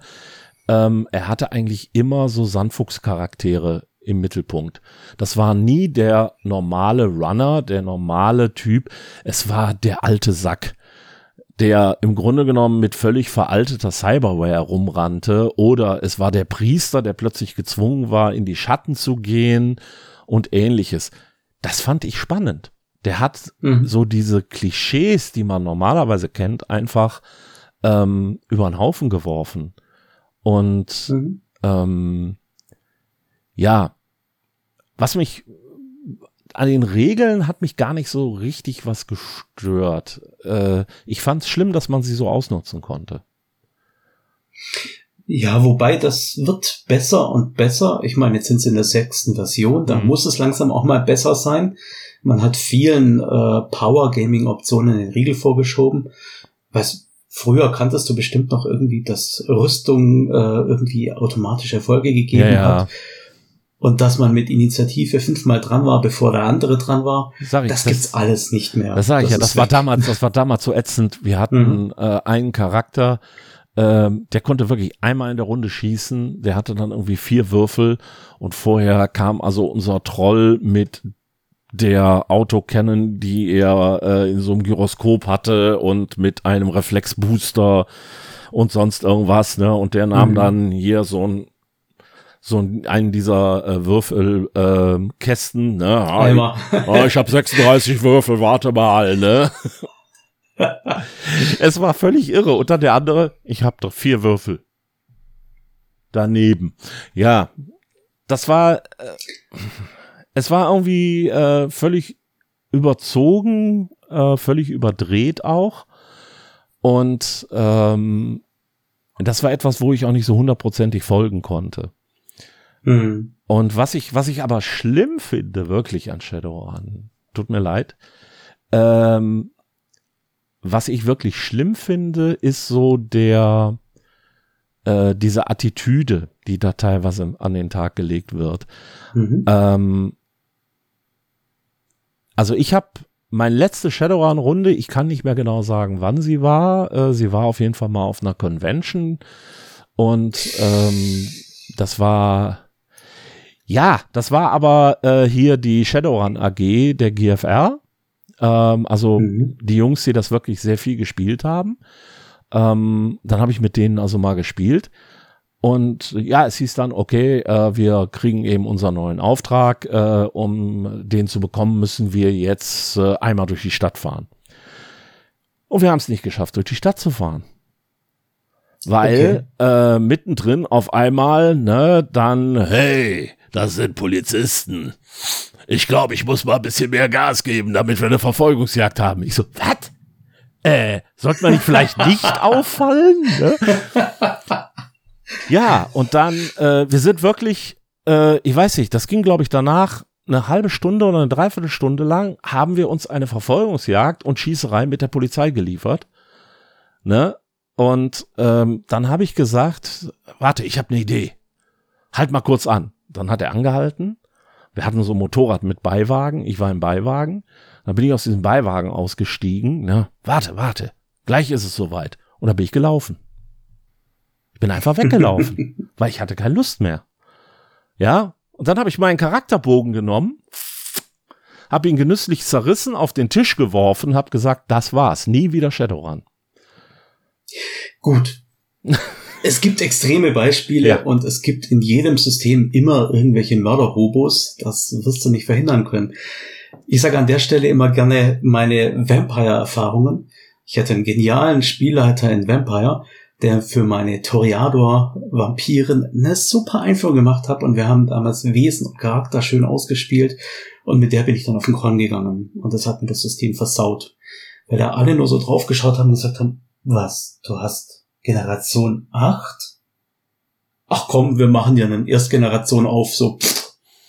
ähm, er hatte eigentlich immer so Sandfuchs-Charaktere im Mittelpunkt. Das war nie der normale Runner, der normale Typ. Es war der alte Sack der im Grunde genommen mit völlig veralteter Cyberware rumrannte, oder es war der Priester, der plötzlich gezwungen war, in die Schatten zu gehen und ähnliches. Das fand ich spannend. Der hat mhm. so diese Klischees, die man normalerweise kennt, einfach ähm, über den Haufen geworfen. Und mhm. ähm, ja, was mich an den Regeln hat mich gar nicht so richtig was gestört. Äh, ich fand es schlimm, dass man sie so ausnutzen konnte. Ja, wobei das wird besser und besser. Ich meine, jetzt sind sie in der sechsten Version, da mhm. muss es langsam auch mal besser sein. Man hat vielen äh, Power Gaming Optionen in den Riegel vorgeschoben. Was früher kanntest du bestimmt noch irgendwie, dass Rüstung äh, irgendwie automatische Erfolge gegeben ja, ja. hat und dass man mit Initiative fünfmal dran war, bevor der andere dran war. Sag ich, das, das gibt's alles nicht mehr. Das sage ich das ja, das war damals, das war damals so ätzend. Wir hatten mhm. äh, einen Charakter, ähm, der konnte wirklich einmal in der Runde schießen, der hatte dann irgendwie vier Würfel und vorher kam also unser Troll mit der Autocannon, die er äh, in so einem Gyroskop hatte und mit einem Reflexbooster und sonst irgendwas, ne? Und der nahm mhm. dann hier so ein so einen dieser äh, Würfelkästen, äh, ne? Einmal. oh, ich habe 36 Würfel, warte mal, ne? es war völlig irre. Und dann der andere, ich habe doch vier Würfel. Daneben. Ja, das war, äh, es war irgendwie äh, völlig überzogen, äh, völlig überdreht auch. Und ähm, das war etwas, wo ich auch nicht so hundertprozentig folgen konnte. Mhm. Und was ich, was ich aber schlimm finde, wirklich an Shadowrun, tut mir leid, ähm, was ich wirklich schlimm finde, ist so der, äh, diese Attitüde, die da teilweise an den Tag gelegt wird. Mhm. Ähm, also ich habe meine letzte Shadowrun-Runde, ich kann nicht mehr genau sagen, wann sie war. Äh, sie war auf jeden Fall mal auf einer Convention und ähm, das war ja, das war aber äh, hier die Shadowrun AG der GFR. Ähm, also mhm. die Jungs, die das wirklich sehr viel gespielt haben. Ähm, dann habe ich mit denen also mal gespielt. Und ja, es hieß dann, okay, äh, wir kriegen eben unseren neuen Auftrag. Äh, um den zu bekommen, müssen wir jetzt äh, einmal durch die Stadt fahren. Und wir haben es nicht geschafft, durch die Stadt zu fahren. Weil okay. äh, mittendrin auf einmal, ne, dann, hey, das sind Polizisten. Ich glaube, ich muss mal ein bisschen mehr Gas geben, damit wir eine Verfolgungsjagd haben. Ich so, was? Äh, sollte man nicht vielleicht nicht auffallen? Ne? Ja, und dann, äh, wir sind wirklich, äh, ich weiß nicht, das ging, glaube ich, danach eine halbe Stunde oder eine Dreiviertelstunde lang haben wir uns eine Verfolgungsjagd und Schießerei mit der Polizei geliefert. Ne? Und ähm, dann habe ich gesagt, warte, ich habe eine Idee. Halt mal kurz an. Dann hat er angehalten. Wir hatten so ein Motorrad mit Beiwagen. Ich war im Beiwagen. Dann bin ich aus diesem Beiwagen ausgestiegen. Ne? Warte, warte. Gleich ist es soweit. Und dann bin ich gelaufen bin einfach weggelaufen, weil ich hatte keine Lust mehr. Ja, und dann habe ich meinen Charakterbogen genommen, habe ihn genüsslich zerrissen, auf den Tisch geworfen, habe gesagt, das war's, nie wieder Shadowrun. Gut. es gibt extreme Beispiele ja. und es gibt in jedem System immer irgendwelche Mörderhobos. Das wirst du nicht verhindern können. Ich sage an der Stelle immer gerne meine Vampire-Erfahrungen. Ich hatte einen genialen Spielleiter in Vampire, der für meine Toreador-Vampiren eine super Einführung gemacht hat und wir haben damals Wesen und Charakter schön ausgespielt und mit der bin ich dann auf den Korn gegangen und das hat mir das System versaut. Weil da alle nur so drauf geschaut haben und gesagt haben, was, du hast Generation 8? Ach komm, wir machen ja eine Erstgeneration auf, so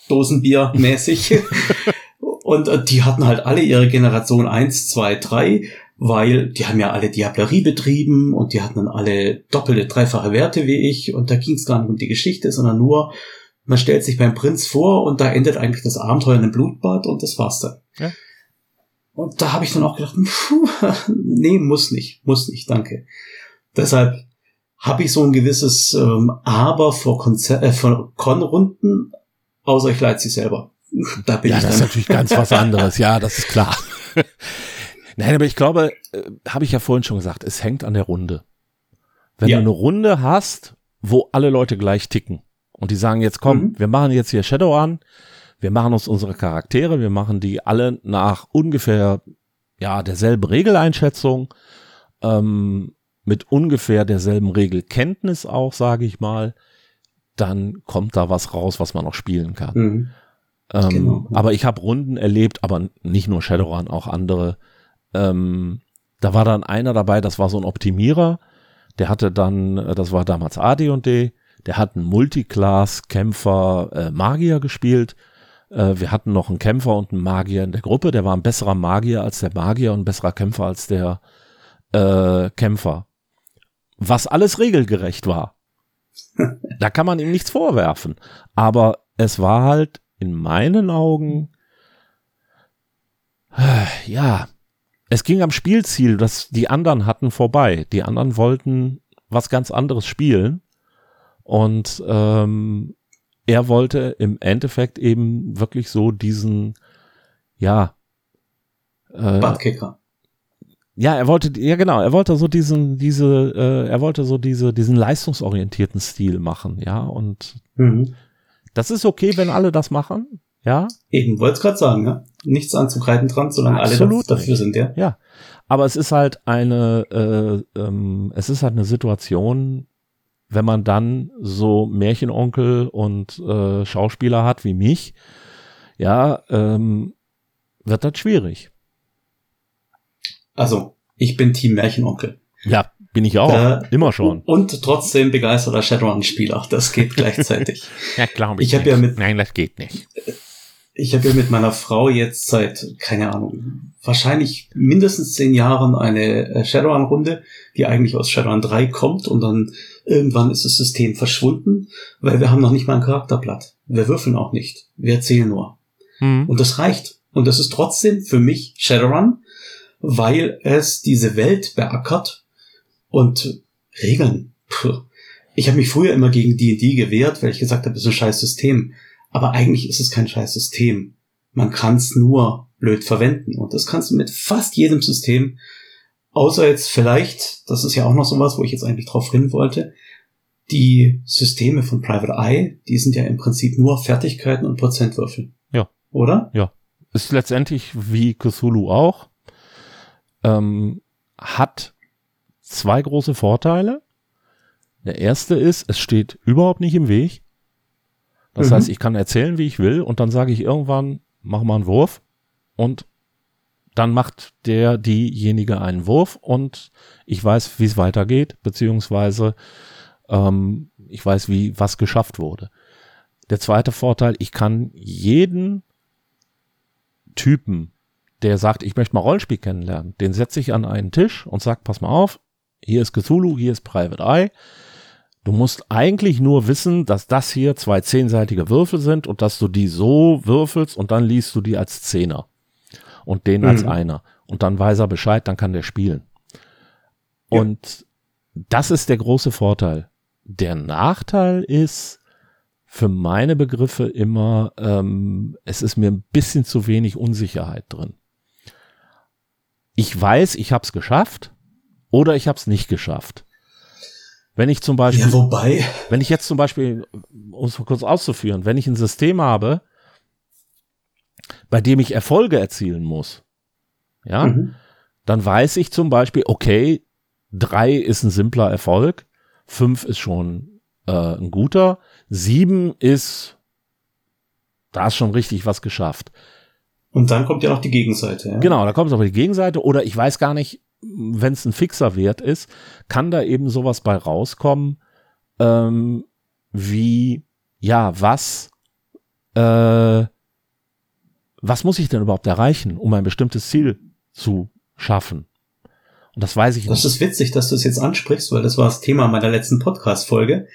Dosenbier mäßig. und äh, die hatten halt alle ihre Generation 1, 2, 3 weil die haben ja alle Diablerie betrieben und die hatten dann alle doppelte, dreifache Werte wie ich und da ging es gar nicht um die Geschichte, sondern nur, man stellt sich beim Prinz vor und da endet eigentlich das Abenteuer in einem Blutbad und das war's dann. Ja. Und da habe ich dann auch gedacht, puh, nee, muss nicht, muss nicht, danke. Deshalb habe ich so ein gewisses ähm, Aber vor, Konzer äh, vor Con-Runden, außer ich leite sie selber. Da bin ja, ich das dann. ist natürlich ganz was anderes, ja, das ist klar. Nein, aber ich glaube, äh, habe ich ja vorhin schon gesagt, es hängt an der Runde. Wenn ja. du eine Runde hast, wo alle Leute gleich ticken und die sagen jetzt, komm, mhm. wir machen jetzt hier Shadow an, wir machen uns unsere Charaktere, wir machen die alle nach ungefähr ja derselben Regeleinschätzung, ähm, mit ungefähr derselben Regelkenntnis auch, sage ich mal, dann kommt da was raus, was man noch spielen kann. Mhm. Ähm, genau. Aber ich habe Runden erlebt, aber nicht nur Shadowrun, auch andere, ähm, da war dann einer dabei, das war so ein Optimierer, der hatte dann, äh, das war damals AD&D, der hat einen Multiclass-Kämpfer äh, Magier gespielt. Äh, wir hatten noch einen Kämpfer und einen Magier in der Gruppe. Der war ein besserer Magier als der Magier und ein besserer Kämpfer als der äh, Kämpfer. Was alles regelgerecht war. da kann man ihm nichts vorwerfen. Aber es war halt in meinen Augen, ja, es ging am Spielziel, das die anderen hatten, vorbei. Die anderen wollten was ganz anderes spielen. Und ähm, er wollte im Endeffekt eben wirklich so diesen, ja, äh, Buttkicker. Ja, er wollte, ja genau, er wollte so diesen, diese, äh, er wollte so diese, diesen leistungsorientierten Stil machen, ja, und mhm. das ist okay, wenn alle das machen, ja. Eben, wollte es gerade sagen, ja. Nichts anzugreifen dran, solange Absolut alle dafür sind, ja. Ja. Aber es ist halt eine, äh, ähm, es ist halt eine Situation, wenn man dann so Märchenonkel und äh, Schauspieler hat wie mich, ja, ähm, wird das schwierig. Also, ich bin Team Märchenonkel. Ja, bin ich auch. Äh, Immer schon. Und trotzdem begeisterter Shadowrun-Spieler. Das geht gleichzeitig. ja, glaube ich. Ich habe ja mit. Nein, das geht nicht. Ich habe ja mit meiner Frau jetzt seit, keine Ahnung, wahrscheinlich mindestens zehn Jahren eine äh, Shadowrun-Runde, die eigentlich aus Shadowrun 3 kommt und dann irgendwann ist das System verschwunden, weil wir haben noch nicht mal ein Charakterblatt. Wir würfeln auch nicht. Wir erzählen nur. Mhm. Und das reicht. Und das ist trotzdem für mich Shadowrun, weil es diese Welt beackert und Regeln. Puh. Ich habe mich früher immer gegen D&D gewehrt, weil ich gesagt habe, es ist ein scheiß System. Aber eigentlich ist es kein scheiß System. Man kann es nur blöd verwenden. Und das kannst du mit fast jedem System. Außer jetzt vielleicht, das ist ja auch noch sowas, wo ich jetzt eigentlich drauf hin wollte, die Systeme von Private Eye, die sind ja im Prinzip nur Fertigkeiten und Prozentwürfel. Ja. Oder? Ja. Ist letztendlich wie Cthulhu auch. Ähm, hat zwei große Vorteile. Der erste ist, es steht überhaupt nicht im Weg. Das mhm. heißt, ich kann erzählen, wie ich will, und dann sage ich irgendwann, mach mal einen Wurf und dann macht der diejenige einen Wurf und ich weiß, wie es weitergeht, beziehungsweise ähm, ich weiß, wie was geschafft wurde. Der zweite Vorteil, ich kann jeden Typen, der sagt, ich möchte mal Rollenspiel kennenlernen, den setze ich an einen Tisch und sag, pass mal auf, hier ist Cthulhu, hier ist Private Eye, Du musst eigentlich nur wissen, dass das hier zwei zehnseitige Würfel sind und dass du die so würfelst und dann liest du die als Zehner und den mhm. als Einer. Und dann weiß er Bescheid, dann kann der spielen. Ja. Und das ist der große Vorteil. Der Nachteil ist für meine Begriffe immer, ähm, es ist mir ein bisschen zu wenig Unsicherheit drin. Ich weiß, ich habe es geschafft oder ich habe es nicht geschafft. Wenn ich zum Beispiel, ja, wobei, wenn ich jetzt zum Beispiel, um es mal kurz auszuführen, wenn ich ein System habe, bei dem ich Erfolge erzielen muss, ja, mhm. dann weiß ich zum Beispiel, okay, drei ist ein simpler Erfolg, fünf ist schon äh, ein guter, sieben ist, da ist schon richtig was geschafft. Und dann kommt ja noch die Gegenseite. Ja? Genau, da kommt aber die Gegenseite. Oder ich weiß gar nicht, wenn es ein fixer Wert ist, kann da eben sowas bei rauskommen, ähm, wie, ja, was, äh, was muss ich denn überhaupt erreichen, um ein bestimmtes Ziel zu schaffen? Und das weiß ich das nicht. Das ist witzig, dass du es jetzt ansprichst, weil das war das Thema meiner letzten Podcast-Folge.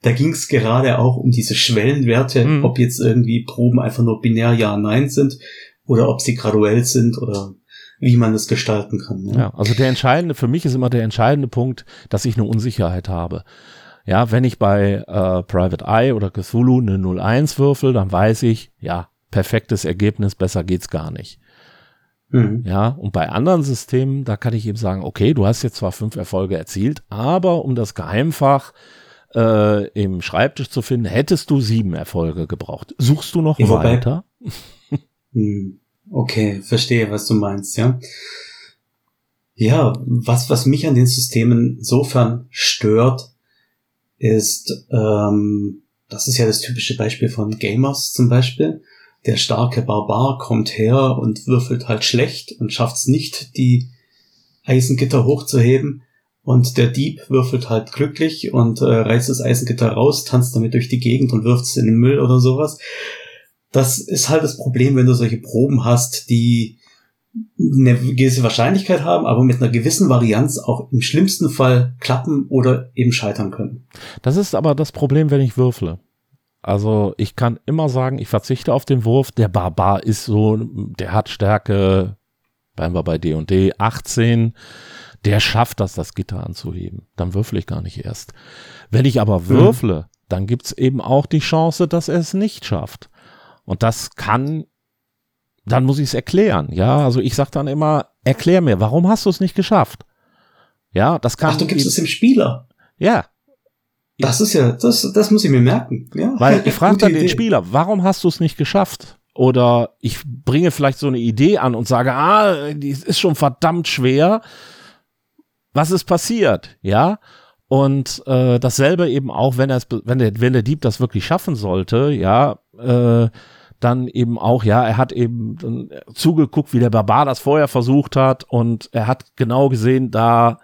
Da ging es gerade auch um diese Schwellenwerte, mhm. ob jetzt irgendwie Proben einfach nur binär Ja, Nein sind oder ob sie graduell sind oder wie man es gestalten kann. Ja. ja, also der entscheidende, für mich ist immer der entscheidende Punkt, dass ich eine Unsicherheit habe. Ja, wenn ich bei äh, Private Eye oder Cthulhu eine 01 würfel, dann weiß ich, ja, perfektes Ergebnis, besser geht's gar nicht. Mhm. Ja, und bei anderen Systemen, da kann ich eben sagen, okay, du hast jetzt zwar fünf Erfolge erzielt, aber um das Geheimfach äh, im Schreibtisch zu finden, hättest du sieben Erfolge gebraucht. Suchst du noch ja, weiter? Hm. Okay, verstehe, was du meinst, ja. Ja, was, was mich an den Systemen insofern stört, ist, ähm, das ist ja das typische Beispiel von Gamers zum Beispiel. Der starke Barbar kommt her und würfelt halt schlecht und schafft es nicht, die Eisengitter hochzuheben. Und der Dieb würfelt halt glücklich und äh, reißt das Eisengitter raus, tanzt damit durch die Gegend und wirft es in den Müll oder sowas das ist halt das Problem, wenn du solche Proben hast, die eine gewisse Wahrscheinlichkeit haben, aber mit einer gewissen Varianz auch im schlimmsten Fall klappen oder eben scheitern können. Das ist aber das Problem, wenn ich würfle. Also ich kann immer sagen, ich verzichte auf den Wurf. Der Barbar ist so, der hat Stärke, bleiben wir bei D&D, 18. Der schafft das, das Gitter anzuheben. Dann würfle ich gar nicht erst. Wenn ich aber würfle, hm. dann gibt's eben auch die Chance, dass er es nicht schafft. Und das kann, dann muss ich es erklären. Ja, also ich sage dann immer, erklär mir, warum hast du es nicht geschafft? Ja, das kann. Ach, du gibst es dem Spieler. Ja. Das ist ja, das, das muss ich mir merken. Ja. Weil ich frage dann Idee. den Spieler, warum hast du es nicht geschafft? Oder ich bringe vielleicht so eine Idee an und sage, ah, die ist schon verdammt schwer. Was ist passiert? Ja. Und äh, dasselbe eben auch, wenn, er wenn, der, wenn der Dieb das wirklich schaffen sollte, ja, äh, dann eben auch, ja, er hat eben zugeguckt, wie der Barbar das vorher versucht hat und er hat genau gesehen, da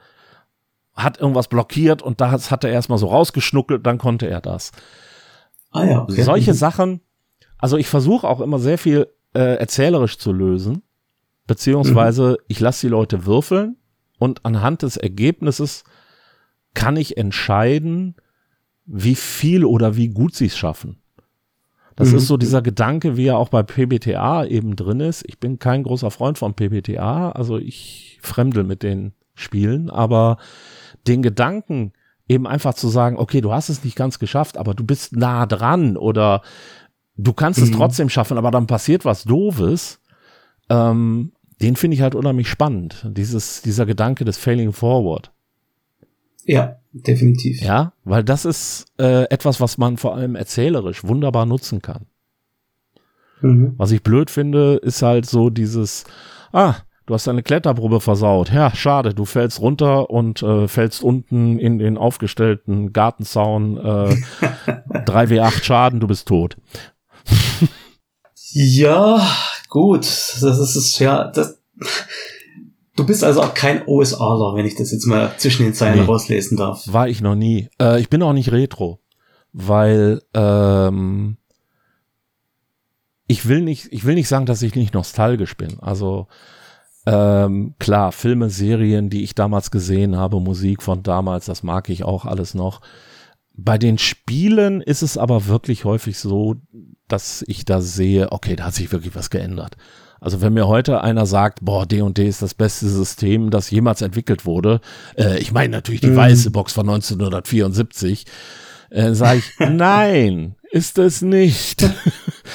hat irgendwas blockiert und das hat er erstmal so rausgeschnuckelt, dann konnte er das. Ah ja. Okay. Solche mhm. Sachen, also ich versuche auch immer sehr viel äh, erzählerisch zu lösen, beziehungsweise mhm. ich lasse die Leute würfeln und anhand des Ergebnisses kann ich entscheiden, wie viel oder wie gut sie es schaffen. Das mhm. ist so dieser Gedanke, wie er auch bei PBTA eben drin ist. Ich bin kein großer Freund von PBTA, also ich fremdel mit den Spielen, aber den Gedanken eben einfach zu sagen, okay, du hast es nicht ganz geschafft, aber du bist nah dran oder du kannst mhm. es trotzdem schaffen, aber dann passiert was Doofes, ähm, den finde ich halt unheimlich spannend. Dieses, dieser Gedanke des Failing Forward. Ja, definitiv. Ja, weil das ist äh, etwas, was man vor allem erzählerisch wunderbar nutzen kann. Mhm. Was ich blöd finde, ist halt so dieses, ah, du hast deine Kletterprobe versaut. Ja, schade, du fällst runter und äh, fällst unten in den aufgestellten Gartenzaun äh, 3W8 Schaden, du bist tot. ja, gut, das ist es ja, das, Du bist also auch kein OSAler, wenn ich das jetzt mal zwischen den Zeilen nee, rauslesen darf. War ich noch nie. Äh, ich bin auch nicht Retro, weil ähm, ich will nicht, ich will nicht sagen, dass ich nicht nostalgisch bin. Also ähm, klar, Filme, Serien, die ich damals gesehen habe, Musik von damals, das mag ich auch alles noch. Bei den Spielen ist es aber wirklich häufig so, dass ich da sehe, okay, da hat sich wirklich was geändert. Also wenn mir heute einer sagt, boah, D&D ist das beste System, das jemals entwickelt wurde, äh, ich meine natürlich die mhm. weiße Box von 1974, äh, sage ich, nein, ist es nicht.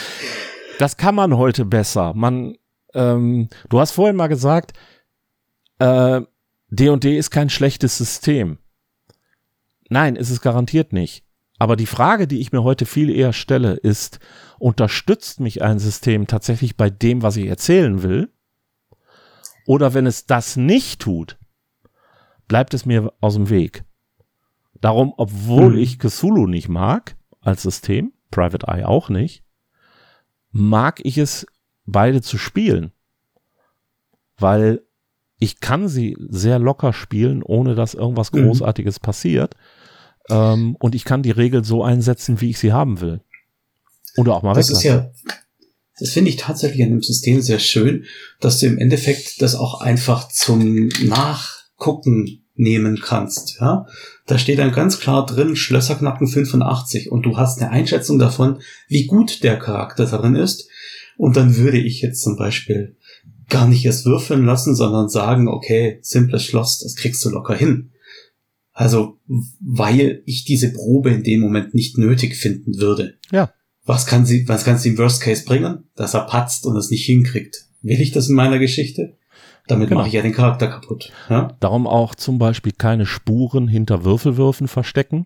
das kann man heute besser. Man, ähm, du hast vorhin mal gesagt, äh, D&D ist kein schlechtes System. Nein, ist es garantiert nicht. Aber die Frage, die ich mir heute viel eher stelle, ist, unterstützt mich ein System tatsächlich bei dem, was ich erzählen will? Oder wenn es das nicht tut, bleibt es mir aus dem Weg. Darum, obwohl hm. ich Cthulhu nicht mag als System, Private Eye auch nicht, mag ich es beide zu spielen. Weil ich kann sie sehr locker spielen, ohne dass irgendwas mhm. Großartiges mhm. passiert. Ähm, und ich kann die Regel so einsetzen, wie ich sie haben will. Oder auch mal Das ist ja, das finde ich tatsächlich an dem System sehr schön, dass du im Endeffekt das auch einfach zum Nachgucken nehmen kannst. Ja, da steht dann ganz klar drin Schlösserknacken 85 und du hast eine Einschätzung davon, wie gut der Charakter darin ist. Und dann würde ich jetzt zum Beispiel gar nicht erst würfeln lassen, sondern sagen, okay, simples Schloss, das kriegst du locker hin. Also, weil ich diese Probe in dem Moment nicht nötig finden würde. Ja was kann sie, was kann sie im Worst Case bringen? Dass er patzt und es nicht hinkriegt. Will ich das in meiner Geschichte? Damit genau. mache ich ja den Charakter kaputt. Ja? Darum auch zum Beispiel keine Spuren hinter Würfelwürfen verstecken.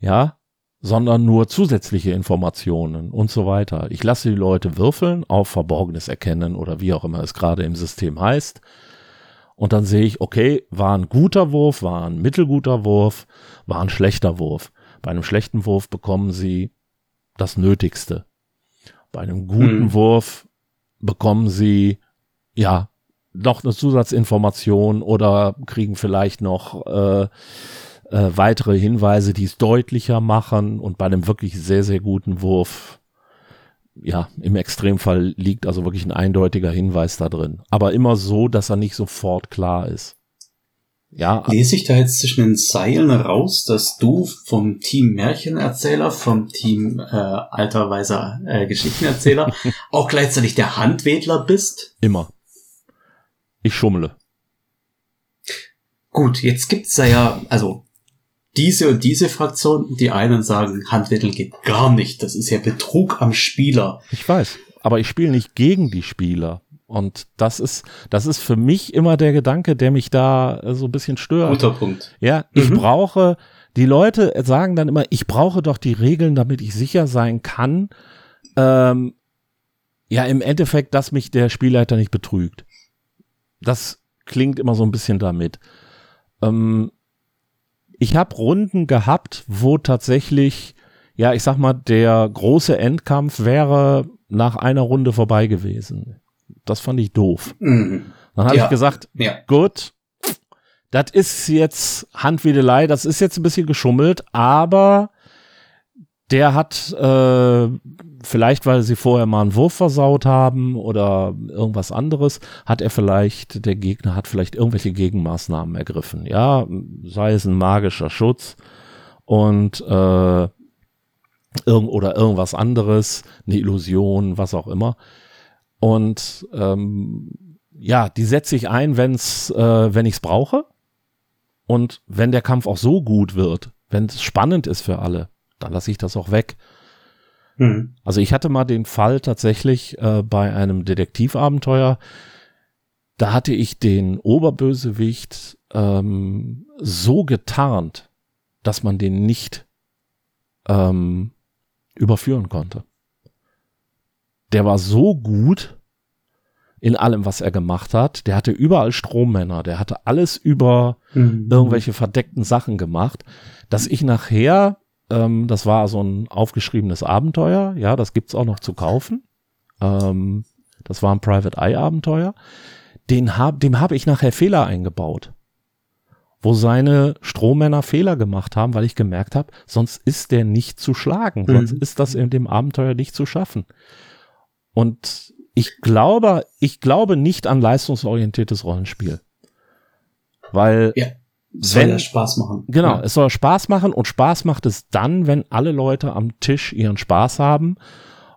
Ja, sondern nur zusätzliche Informationen und so weiter. Ich lasse die Leute würfeln auf Verborgenes erkennen oder wie auch immer es gerade im System heißt. Und dann sehe ich, okay, war ein guter Wurf, war ein mittelguter Wurf, war ein schlechter Wurf. Bei einem schlechten Wurf bekommen sie das Nötigste. Bei einem guten hm. Wurf bekommen sie ja noch eine Zusatzinformation oder kriegen vielleicht noch äh, äh, weitere Hinweise, die es deutlicher machen. Und bei einem wirklich sehr, sehr guten Wurf, ja, im Extremfall liegt also wirklich ein eindeutiger Hinweis da drin. Aber immer so, dass er nicht sofort klar ist. Ja. Lese ich da jetzt zwischen den Zeilen raus, dass du vom Team Märchenerzähler, vom Team äh, alter weiser äh, Geschichtenerzähler auch gleichzeitig der Handwedler bist? Immer. Ich schummle. Gut, jetzt gibt's da ja, also diese und diese Fraktion, die einen sagen, Handwedeln geht gar nicht, das ist ja Betrug am Spieler. Ich weiß, aber ich spiele nicht gegen die Spieler. Und das ist, das ist für mich immer der Gedanke, der mich da äh, so ein bisschen stört. Guter Punkt. Ja, ich mhm. brauche, die Leute sagen dann immer, ich brauche doch die Regeln, damit ich sicher sein kann. Ähm, ja, im Endeffekt, dass mich der Spielleiter nicht betrügt. Das klingt immer so ein bisschen damit. Ähm, ich habe Runden gehabt, wo tatsächlich ja, ich sag mal, der große Endkampf wäre nach einer Runde vorbei gewesen. Das fand ich doof. Mhm. Dann habe ja. ich gesagt, ja. gut, das ist jetzt Handwedelei, das ist jetzt ein bisschen geschummelt, aber der hat äh, vielleicht, weil sie vorher mal einen Wurf versaut haben oder irgendwas anderes, hat er vielleicht, der Gegner hat vielleicht irgendwelche Gegenmaßnahmen ergriffen. Ja, sei es ein magischer Schutz und äh, irgend oder irgendwas anderes, eine Illusion, was auch immer. Und ähm, ja, die setze ich ein, wenn's, äh, wenn ich es brauche. Und wenn der Kampf auch so gut wird, wenn es spannend ist für alle, dann lasse ich das auch weg. Mhm. Also ich hatte mal den Fall tatsächlich äh, bei einem Detektivabenteuer, da hatte ich den Oberbösewicht ähm, so getarnt, dass man den nicht ähm, überführen konnte. Der war so gut in allem, was er gemacht hat. Der hatte überall Strommänner, der hatte alles über mhm. irgendwelche verdeckten Sachen gemacht, dass ich nachher ähm, das war so ein aufgeschriebenes Abenteuer. Ja, das gibt's auch noch zu kaufen. Ähm, das war ein Private Eye Abenteuer. Den hab, dem habe ich nachher Fehler eingebaut. Wo seine Strohmänner Fehler gemacht haben, weil ich gemerkt habe, sonst ist der nicht zu schlagen. Mhm. Sonst ist das in dem Abenteuer nicht zu schaffen. Und ich glaube, ich glaube nicht an leistungsorientiertes Rollenspiel. Weil ja. Soll wenn, ja Spaß machen. Genau, ja. es soll Spaß machen und Spaß macht es dann, wenn alle Leute am Tisch ihren Spaß haben.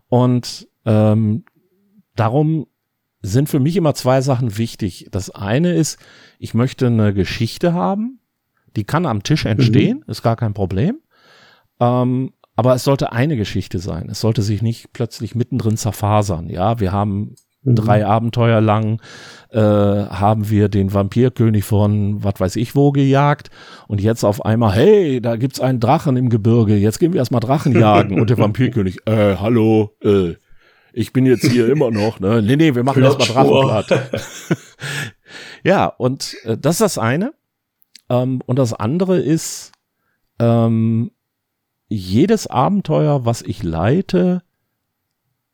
Und ähm, darum sind für mich immer zwei Sachen wichtig. Das eine ist, ich möchte eine Geschichte haben, die kann am Tisch entstehen, mhm. ist gar kein Problem. Ähm, aber es sollte eine Geschichte sein. Es sollte sich nicht plötzlich mittendrin zerfasern. Ja, wir haben Mhm. Drei Abenteuer lang äh, haben wir den Vampirkönig von was weiß ich wo gejagt und jetzt auf einmal, hey, da gibt's einen Drachen im Gebirge, jetzt gehen wir erstmal Drachen jagen und der Vampirkönig, äh, hallo, äh, ich bin jetzt hier immer noch, ne? Nee, nee, wir machen erstmal Drachenblatt. ja, und äh, das ist das eine. Ähm, und das andere ist, ähm, jedes Abenteuer, was ich leite,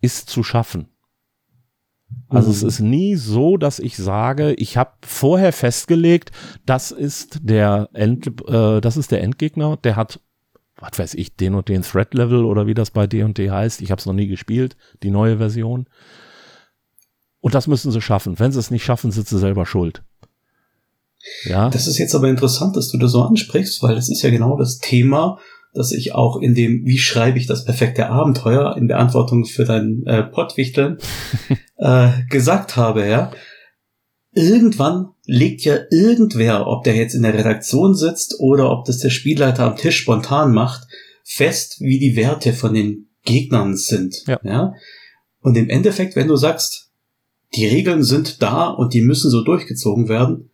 ist zu schaffen. Also mhm. es ist nie so, dass ich sage, ich habe vorher festgelegt, das ist der End, äh, das ist der Endgegner, der hat, was weiß ich, den und den Threat Level oder wie das bei D&D heißt. Ich habe es noch nie gespielt, die neue Version. Und das müssen sie schaffen. Wenn sie es nicht schaffen, sind sie selber schuld. Ja. Das ist jetzt aber interessant, dass du das so ansprichst, weil das ist ja genau das Thema, dass ich auch in dem, wie schreibe ich das perfekte Abenteuer in Beantwortung für dein äh, Pottwichteln äh, gesagt habe, ja. Irgendwann legt ja irgendwer, ob der jetzt in der Redaktion sitzt oder ob das der Spielleiter am Tisch spontan macht, fest, wie die Werte von den Gegnern sind. Ja. ja? Und im Endeffekt, wenn du sagst, die Regeln sind da und die müssen so durchgezogen werden,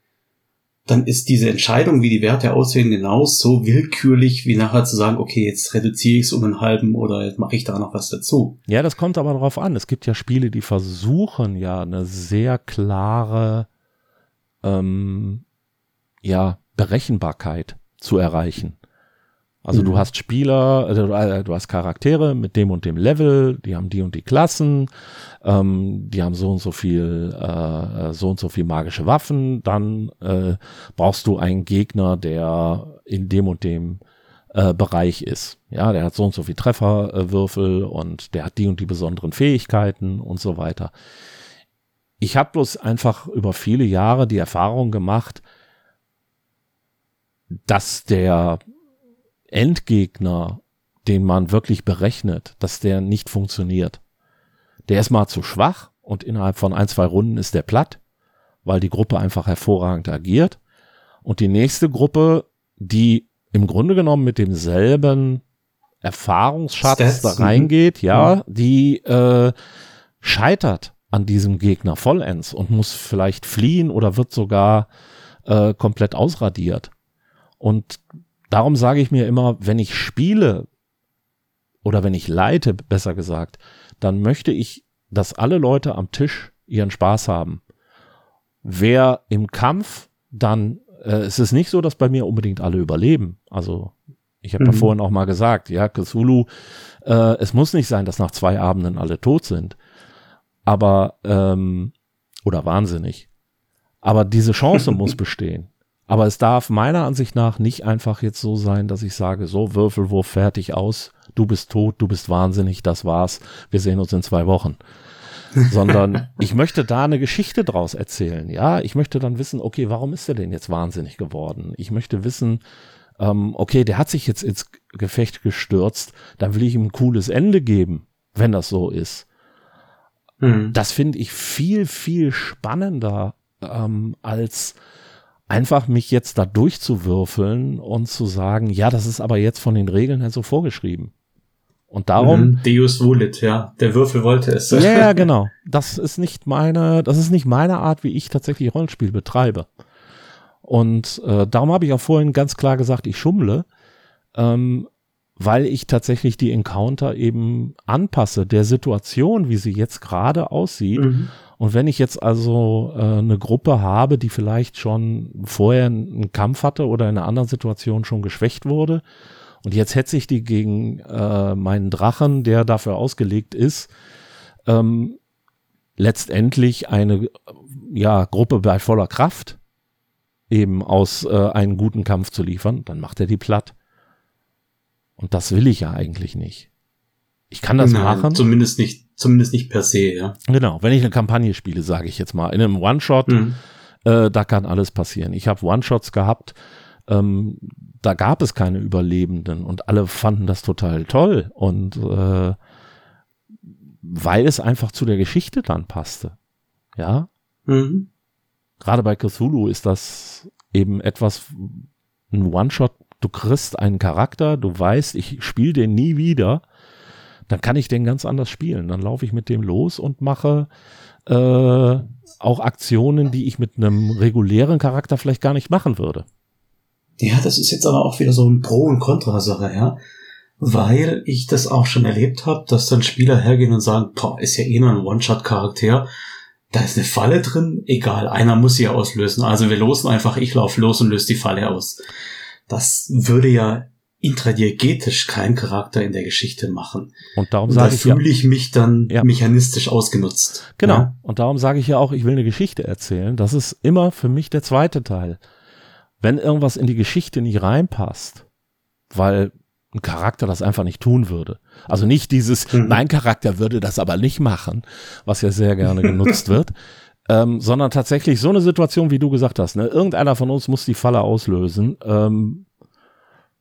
dann ist diese Entscheidung, wie die Werte aussehen, genauso willkürlich, wie nachher zu sagen, okay, jetzt reduziere ich es um einen halben oder jetzt mache ich da noch was dazu. Ja, das kommt aber darauf an. Es gibt ja Spiele, die versuchen ja eine sehr klare ähm, ja, Berechenbarkeit zu erreichen. Also mhm. du hast Spieler, äh, du hast Charaktere mit dem und dem Level, die haben die und die Klassen, ähm, die haben so und so viel, äh, so und so viel magische Waffen. Dann äh, brauchst du einen Gegner, der in dem und dem äh, Bereich ist. Ja, der hat so und so viel Trefferwürfel und der hat die und die besonderen Fähigkeiten und so weiter. Ich habe bloß einfach über viele Jahre die Erfahrung gemacht, dass der Endgegner, den man wirklich berechnet, dass der nicht funktioniert. Der ist mal zu schwach und innerhalb von ein, zwei Runden ist der platt, weil die Gruppe einfach hervorragend agiert. Und die nächste Gruppe, die im Grunde genommen mit demselben Erfahrungsschatz da mhm. reingeht, ja, ja, die äh, scheitert an diesem Gegner vollends und muss vielleicht fliehen oder wird sogar äh, komplett ausradiert. Und darum sage ich mir immer, wenn ich spiele oder wenn ich leite, besser gesagt, dann möchte ich, dass alle Leute am Tisch ihren Spaß haben. Wer im Kampf dann, äh, es ist nicht so, dass bei mir unbedingt alle überleben. Also Ich habe mhm. ja vorhin auch mal gesagt, ja, Cthulhu, äh, es muss nicht sein, dass nach zwei Abenden alle tot sind. Aber, ähm, oder wahnsinnig. Aber diese Chance muss bestehen. Aber es darf meiner Ansicht nach nicht einfach jetzt so sein, dass ich sage, so Würfelwurf fertig aus, du bist tot, du bist wahnsinnig, das war's, wir sehen uns in zwei Wochen. Sondern ich möchte da eine Geschichte draus erzählen. Ja, ich möchte dann wissen, okay, warum ist er denn jetzt wahnsinnig geworden? Ich möchte wissen, ähm, okay, der hat sich jetzt ins Gefecht gestürzt, dann will ich ihm ein cooles Ende geben, wenn das so ist. Mhm. Das finde ich viel, viel spannender ähm, als einfach mich jetzt da durchzuwürfeln und zu sagen, ja, das ist aber jetzt von den Regeln her so vorgeschrieben. Und darum. Mhm, Deus volit, ja. Der Würfel wollte es. Ja, ja, genau. Das ist nicht meine, das ist nicht meine Art, wie ich tatsächlich Rollenspiel betreibe. Und äh, darum habe ich auch vorhin ganz klar gesagt, ich schummle, ähm, weil ich tatsächlich die Encounter eben anpasse der Situation, wie sie jetzt gerade aussieht. Mhm. Und wenn ich jetzt also äh, eine Gruppe habe, die vielleicht schon vorher einen Kampf hatte oder in einer anderen Situation schon geschwächt wurde, und jetzt hetze ich die gegen äh, meinen Drachen, der dafür ausgelegt ist, ähm, letztendlich eine ja, Gruppe bei voller Kraft eben aus äh, einen guten Kampf zu liefern, dann macht er die platt. Und das will ich ja eigentlich nicht. Ich kann das Nein, machen. Zumindest nicht, zumindest nicht per se, ja. Genau, wenn ich eine Kampagne spiele, sage ich jetzt mal, in einem One-Shot, mhm. äh, da kann alles passieren. Ich habe One-Shots gehabt, ähm, da gab es keine Überlebenden und alle fanden das total toll und äh, weil es einfach zu der Geschichte dann passte. Ja. Mhm. Gerade bei Cthulhu ist das eben etwas, ein One-Shot, du kriegst einen Charakter, du weißt, ich spiele den nie wieder dann kann ich den ganz anders spielen. Dann laufe ich mit dem los und mache äh, auch Aktionen, die ich mit einem regulären Charakter vielleicht gar nicht machen würde. Ja, das ist jetzt aber auch wieder so ein Pro- und Kontra-Sache, ja. Weil ich das auch schon erlebt habe, dass dann Spieler hergehen und sagen, boah, ist ja eh nur ein One-Shot-Charakter. Da ist eine Falle drin, egal, einer muss sie auslösen. Also wir losen einfach, ich laufe los und löse die Falle aus. Das würde ja intradiegetisch keinen Charakter in der Geschichte machen. Und darum sage ich ja, fühle ich mich dann ja. mechanistisch ausgenutzt. Genau. Ja? Und darum sage ich ja auch, ich will eine Geschichte erzählen. Das ist immer für mich der zweite Teil. Wenn irgendwas in die Geschichte nicht reinpasst, weil ein Charakter das einfach nicht tun würde. Also nicht dieses, mhm. mein Charakter würde das aber nicht machen, was ja sehr gerne genutzt wird, ähm, sondern tatsächlich so eine Situation, wie du gesagt hast. Ne? Irgendeiner von uns muss die Falle auslösen. Ähm,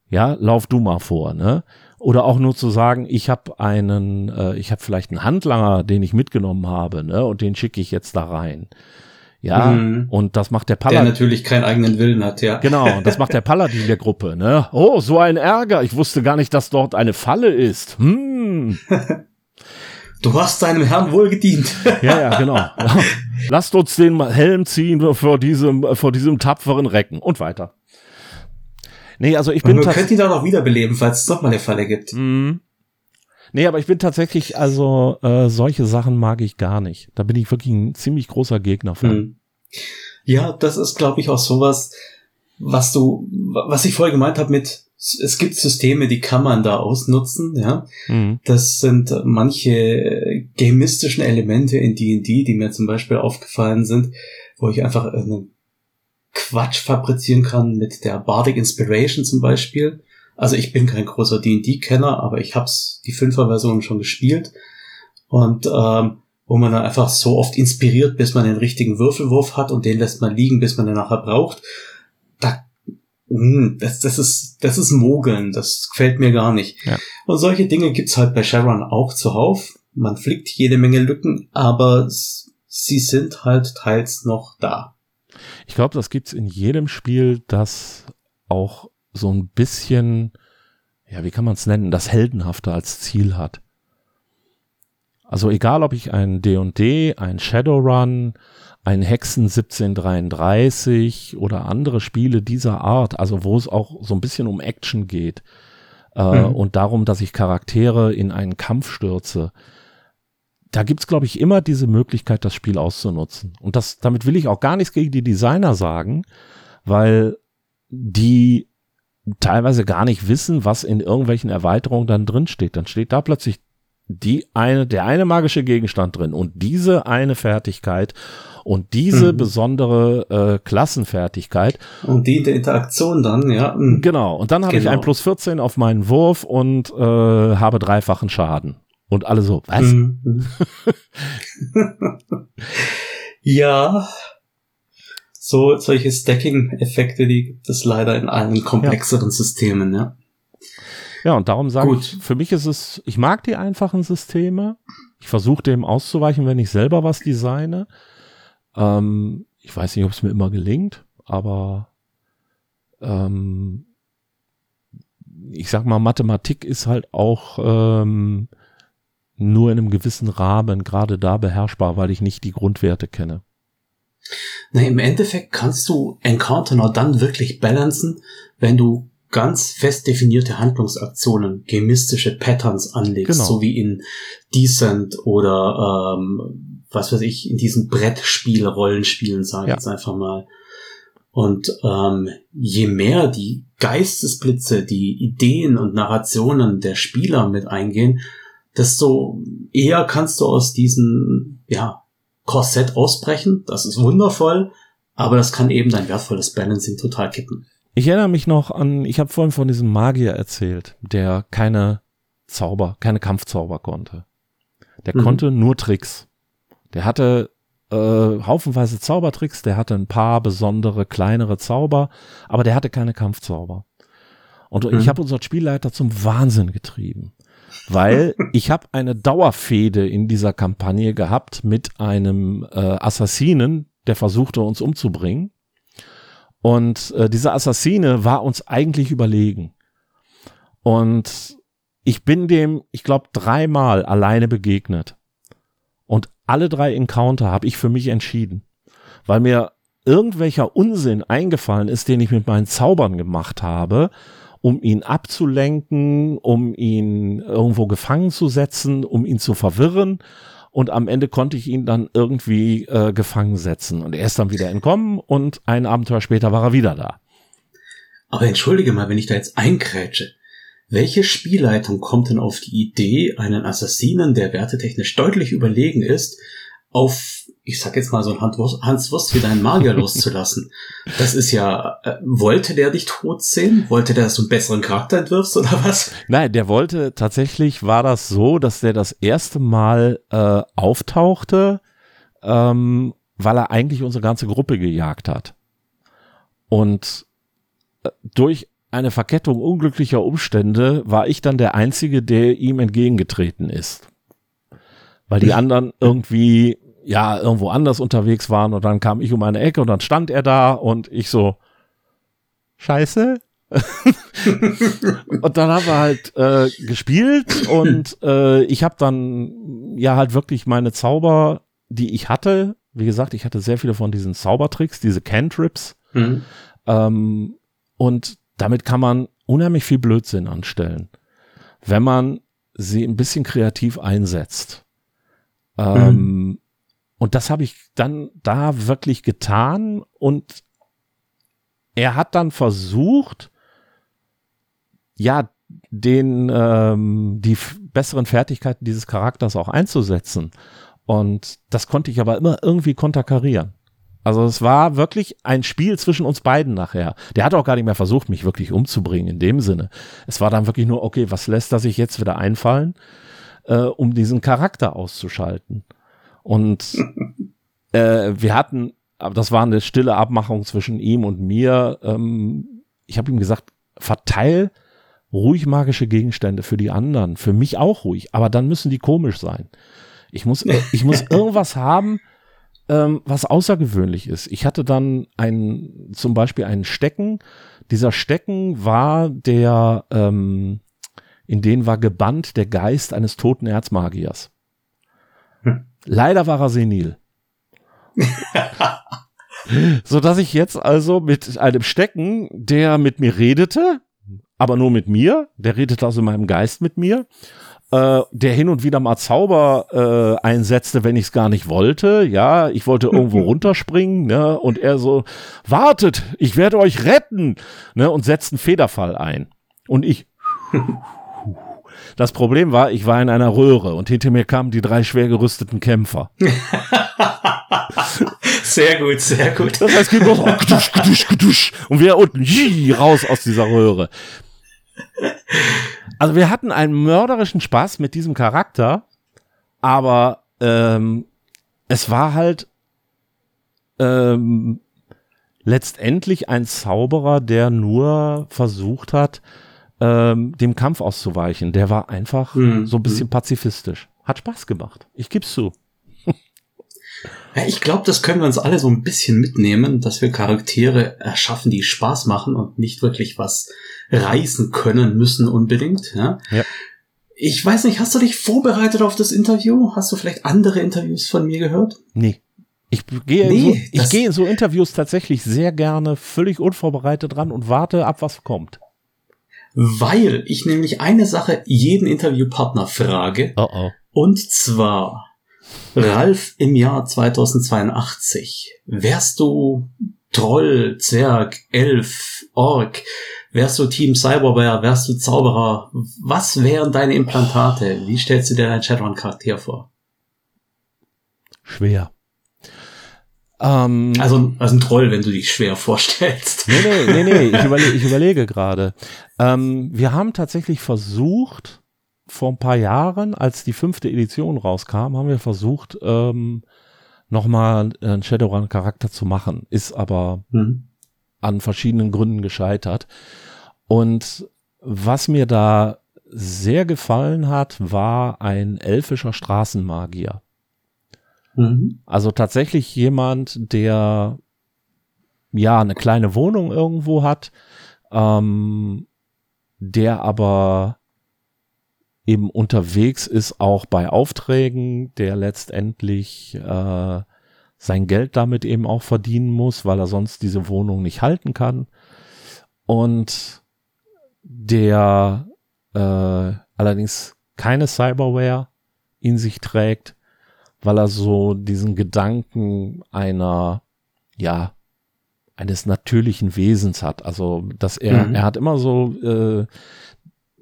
ja, lauf du mal vor, ne? Oder auch nur zu sagen, ich habe einen, äh, ich habe vielleicht einen Handlanger, den ich mitgenommen habe, ne? Und den schicke ich jetzt da rein. Ja, mhm. und das macht der Paladin. Der natürlich keinen eigenen Willen hat, ja. Genau, das macht der Paladin der Gruppe, ne? Oh, so ein Ärger. Ich wusste gar nicht, dass dort eine Falle ist. Hm. Du hast deinem Herrn wohl gedient. ja, ja, genau. Lasst uns den Helm ziehen vor diesem, vor diesem tapferen Recken und weiter. Nee, also ich bin. Man könnte ihn auch noch wiederbeleben, falls es doch mal eine Falle gibt. Mm. Nee, aber ich bin tatsächlich, also äh, solche Sachen mag ich gar nicht. Da bin ich wirklich ein ziemlich großer Gegner von. Mhm. Ja, das ist, glaube ich, auch sowas, was du, was ich vorher gemeint habe mit, es gibt Systeme, die kann man da ausnutzen, ja. Mhm. Das sind manche gamistischen Elemente in D&D, die mir zum Beispiel aufgefallen sind, wo ich einfach eine Quatsch fabrizieren kann mit der Bardic Inspiration zum Beispiel. Also ich bin kein großer D&D-Kenner, aber ich hab's die Fünfer-Version schon gespielt. Und ähm, wo man dann einfach so oft inspiriert, bis man den richtigen Würfelwurf hat und den lässt man liegen, bis man den nachher braucht. Da, mh, hm, das, das ist das ist Mogeln, das gefällt mir gar nicht. Ja. Und solche Dinge gibt's halt bei Sharon auch zuhauf. Man flickt jede Menge Lücken, aber sie sind halt teils noch da. Ich glaube, das gibt's in jedem Spiel, das auch so ein bisschen, ja, wie kann man es nennen, das Heldenhafte als Ziel hat. Also egal, ob ich ein D&D, ein Shadowrun, ein Hexen 1733 oder andere Spiele dieser Art, also wo es auch so ein bisschen um Action geht äh, mhm. und darum, dass ich Charaktere in einen Kampf stürze, da gibt's glaube ich, immer diese Möglichkeit, das Spiel auszunutzen. Und das, damit will ich auch gar nichts gegen die Designer sagen, weil die teilweise gar nicht wissen, was in irgendwelchen Erweiterungen dann drin steht. Dann steht da plötzlich die eine, der eine magische Gegenstand drin und diese eine Fertigkeit und diese mhm. besondere äh, Klassenfertigkeit. Und die der Interaktion dann, ja. Mhm. Genau. Und dann habe genau. ich ein plus 14 auf meinen Wurf und äh, habe dreifachen Schaden. Und alle so, was? Mhm. ja. So, solche Stacking-Effekte, die gibt es leider in allen komplexeren ja. Systemen, ja. Ja, und darum sage ich, für mich ist es, ich mag die einfachen Systeme. Ich versuche dem auszuweichen, wenn ich selber was designe. Ähm, ich weiß nicht, ob es mir immer gelingt, aber ähm, ich sag mal, Mathematik ist halt auch ähm, nur in einem gewissen Rahmen gerade da beherrschbar, weil ich nicht die Grundwerte kenne. Na, im Endeffekt kannst du Encounter nur dann wirklich balancen, wenn du ganz fest definierte Handlungsaktionen, gemistische Patterns anlegst, genau. so wie in Decent oder ähm, was weiß ich, in diesen Brettspiel, Rollenspielen, sage ich ja. jetzt einfach mal. Und ähm, je mehr die Geistesblitze, die Ideen und Narrationen der Spieler mit eingehen, desto eher kannst du aus diesem ja, Korsett ausbrechen. Das ist wundervoll, aber das kann eben dein wertvolles Balancing total kippen. Ich erinnere mich noch an, ich habe vorhin von diesem Magier erzählt, der keine Zauber, keine Kampfzauber konnte. Der mhm. konnte nur Tricks. Der hatte äh, haufenweise Zaubertricks, der hatte ein paar besondere kleinere Zauber, aber der hatte keine Kampfzauber. Und mhm. ich habe unseren Spielleiter zum Wahnsinn getrieben, weil ich habe eine Dauerfehde in dieser Kampagne gehabt mit einem äh, Assassinen, der versuchte uns umzubringen. Und äh, dieser Assassine war uns eigentlich überlegen. Und ich bin dem, ich glaube, dreimal alleine begegnet. Alle drei Encounter habe ich für mich entschieden. Weil mir irgendwelcher Unsinn eingefallen ist, den ich mit meinen Zaubern gemacht habe, um ihn abzulenken, um ihn irgendwo gefangen zu setzen, um ihn zu verwirren und am Ende konnte ich ihn dann irgendwie äh, gefangen setzen. Und er ist dann wieder entkommen und ein Abenteuer später war er wieder da. Aber entschuldige mal, wenn ich da jetzt einkrätsche. Welche Spielleitung kommt denn auf die Idee, einen Assassinen, der wertetechnisch deutlich überlegen ist, auf, ich sag jetzt mal so ein Hans Wurst wie deinen Magier loszulassen. Das ist ja, äh, wollte der dich tot sehen? Wollte der, dass du einen besseren Charakter entwirfst oder was? Nein, der wollte, tatsächlich war das so, dass der das erste Mal äh, auftauchte, ähm, weil er eigentlich unsere ganze Gruppe gejagt hat. Und äh, durch eine Verkettung unglücklicher Umstände war ich dann der Einzige, der ihm entgegengetreten ist weil die anderen irgendwie ja irgendwo anders unterwegs waren und dann kam ich um eine Ecke und dann stand er da und ich so Scheiße. und dann haben wir halt äh, gespielt und äh, ich habe dann ja halt wirklich meine Zauber, die ich hatte. Wie gesagt, ich hatte sehr viele von diesen Zaubertricks, diese Cantrips. Mhm. Ähm, und damit kann man unheimlich viel Blödsinn anstellen, wenn man sie ein bisschen kreativ einsetzt. Mhm. Und das habe ich dann da wirklich getan und er hat dann versucht, ja, den, ähm, die besseren Fertigkeiten dieses Charakters auch einzusetzen. Und das konnte ich aber immer irgendwie konterkarieren. Also es war wirklich ein Spiel zwischen uns beiden nachher. Der hat auch gar nicht mehr versucht, mich wirklich umzubringen in dem Sinne. Es war dann wirklich nur, okay, was lässt er sich jetzt wieder einfallen? äh, um diesen Charakter auszuschalten. Und äh, wir hatten, aber das war eine stille Abmachung zwischen ihm und mir. Ähm, ich habe ihm gesagt, verteil ruhig magische Gegenstände für die anderen, für mich auch ruhig, aber dann müssen die komisch sein. Ich muss, ich muss irgendwas haben, ähm, was außergewöhnlich ist. Ich hatte dann ein, zum Beispiel einen Stecken. Dieser Stecken war der, ähm, in denen war gebannt der Geist eines toten Erzmagiers. Hm. Leider war er senil. so dass ich jetzt also mit einem Stecken, der mit mir redete, aber nur mit mir, der redete also in meinem Geist mit mir, äh, der hin und wieder mal Zauber äh, einsetzte, wenn ich es gar nicht wollte. Ja, ich wollte irgendwo runterspringen, ne? Und er so, wartet, ich werde euch retten, ne? Und setzt einen Federfall ein. Und ich. Das Problem war, ich war in einer Röhre und hinter mir kamen die drei schwer gerüsteten Kämpfer. sehr gut, sehr gut. Das heißt, geht so, gedusch, gedusch, gedusch, und wir unten raus aus dieser Röhre. Also wir hatten einen mörderischen Spaß mit diesem Charakter, aber ähm, es war halt ähm, letztendlich ein Zauberer, der nur versucht hat, ähm, dem Kampf auszuweichen. Der war einfach mhm. so ein bisschen pazifistisch. Hat Spaß gemacht. Ich geb's zu. Ja, ich glaube, das können wir uns alle so ein bisschen mitnehmen, dass wir Charaktere erschaffen, die Spaß machen und nicht wirklich was reißen können müssen unbedingt. Ja? ja. Ich weiß nicht, hast du dich vorbereitet auf das Interview? Hast du vielleicht andere Interviews von mir gehört? Nee. Ich gehe, nee, so, ich gehe in so Interviews tatsächlich sehr gerne völlig unvorbereitet dran und warte ab, was kommt. Weil ich nämlich eine Sache jeden Interviewpartner frage. Oh oh. Und zwar, Ralf im Jahr 2082, wärst du Troll, Zwerg, Elf, Ork, wärst du Team Cyberware, wärst du Zauberer, was wären deine Implantate? Wie stellst du dir deinen Shadowrun-Charakter vor? Schwer. Ähm, also, also ein Troll, wenn du dich schwer vorstellst. Nee, nee, nee, nee, ich, überle ich überlege gerade. Ähm, wir haben tatsächlich versucht, vor ein paar Jahren, als die fünfte Edition rauskam, haben wir versucht, ähm, nochmal einen Shadowrun-Charakter zu machen. Ist aber mhm. an verschiedenen Gründen gescheitert. Und was mir da sehr gefallen hat, war ein elfischer Straßenmagier. Mhm. Also tatsächlich jemand, der ja eine kleine Wohnung irgendwo hat, ähm, der aber eben unterwegs ist, auch bei Aufträgen, der letztendlich äh, sein Geld damit eben auch verdienen muss, weil er sonst diese Wohnung nicht halten kann. Und der äh, allerdings keine Cyberware in sich trägt, weil er so diesen Gedanken einer, ja, eines natürlichen Wesens hat. Also, dass er, mhm. er hat immer so, äh,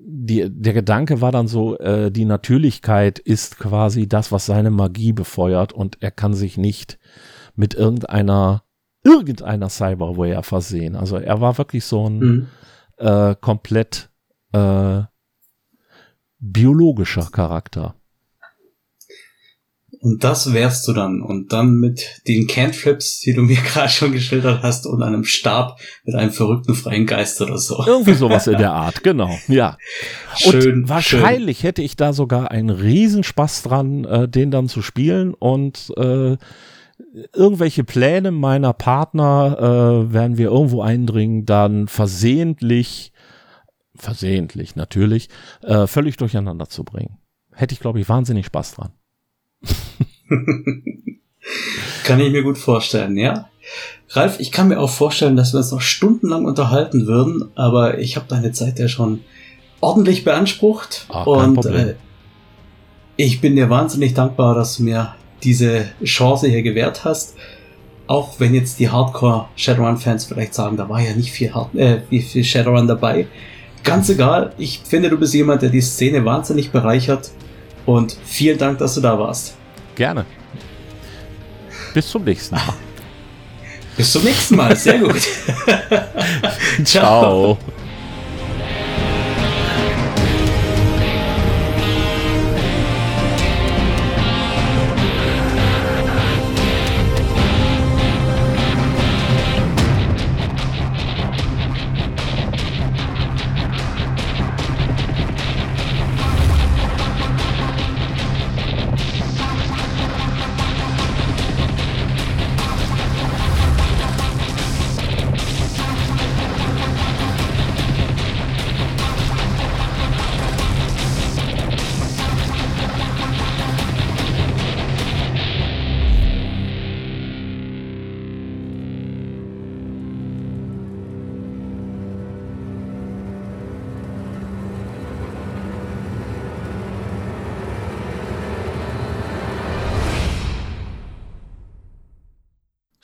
die, der Gedanke war dann so, äh, die Natürlichkeit ist quasi das, was seine Magie befeuert und er kann sich nicht mit irgendeiner, irgendeiner Cyberware versehen. Also er war wirklich so ein mhm. äh, komplett äh, biologischer Charakter. Und das wärst du dann. Und dann mit den Cantrips, die du mir gerade schon geschildert hast, und einem Stab mit einem verrückten freien Geist oder so. Irgendwie sowas in der Art, genau. Ja. Schön. Und wahrscheinlich schön. hätte ich da sogar einen Riesenspaß dran, äh, den dann zu spielen und äh, irgendwelche Pläne meiner Partner äh, werden wir irgendwo eindringen, dann versehentlich, versehentlich natürlich, äh, völlig durcheinander zu bringen. Hätte ich, glaube ich, wahnsinnig Spaß dran. kann ich mir gut vorstellen, ja. Ralf, ich kann mir auch vorstellen, dass wir uns noch stundenlang unterhalten würden, aber ich habe deine Zeit ja schon ordentlich beansprucht ah, und äh, ich bin dir wahnsinnig dankbar, dass du mir diese Chance hier gewährt hast. Auch wenn jetzt die Hardcore Shadowrun-Fans vielleicht sagen, da war ja nicht viel, Hard äh, viel Shadowrun dabei. Ganz egal, ich finde, du bist jemand, der die Szene wahnsinnig bereichert und vielen Dank, dass du da warst. Gerne. Bis zum nächsten Mal. Bis zum nächsten Mal. Sehr gut. Ciao.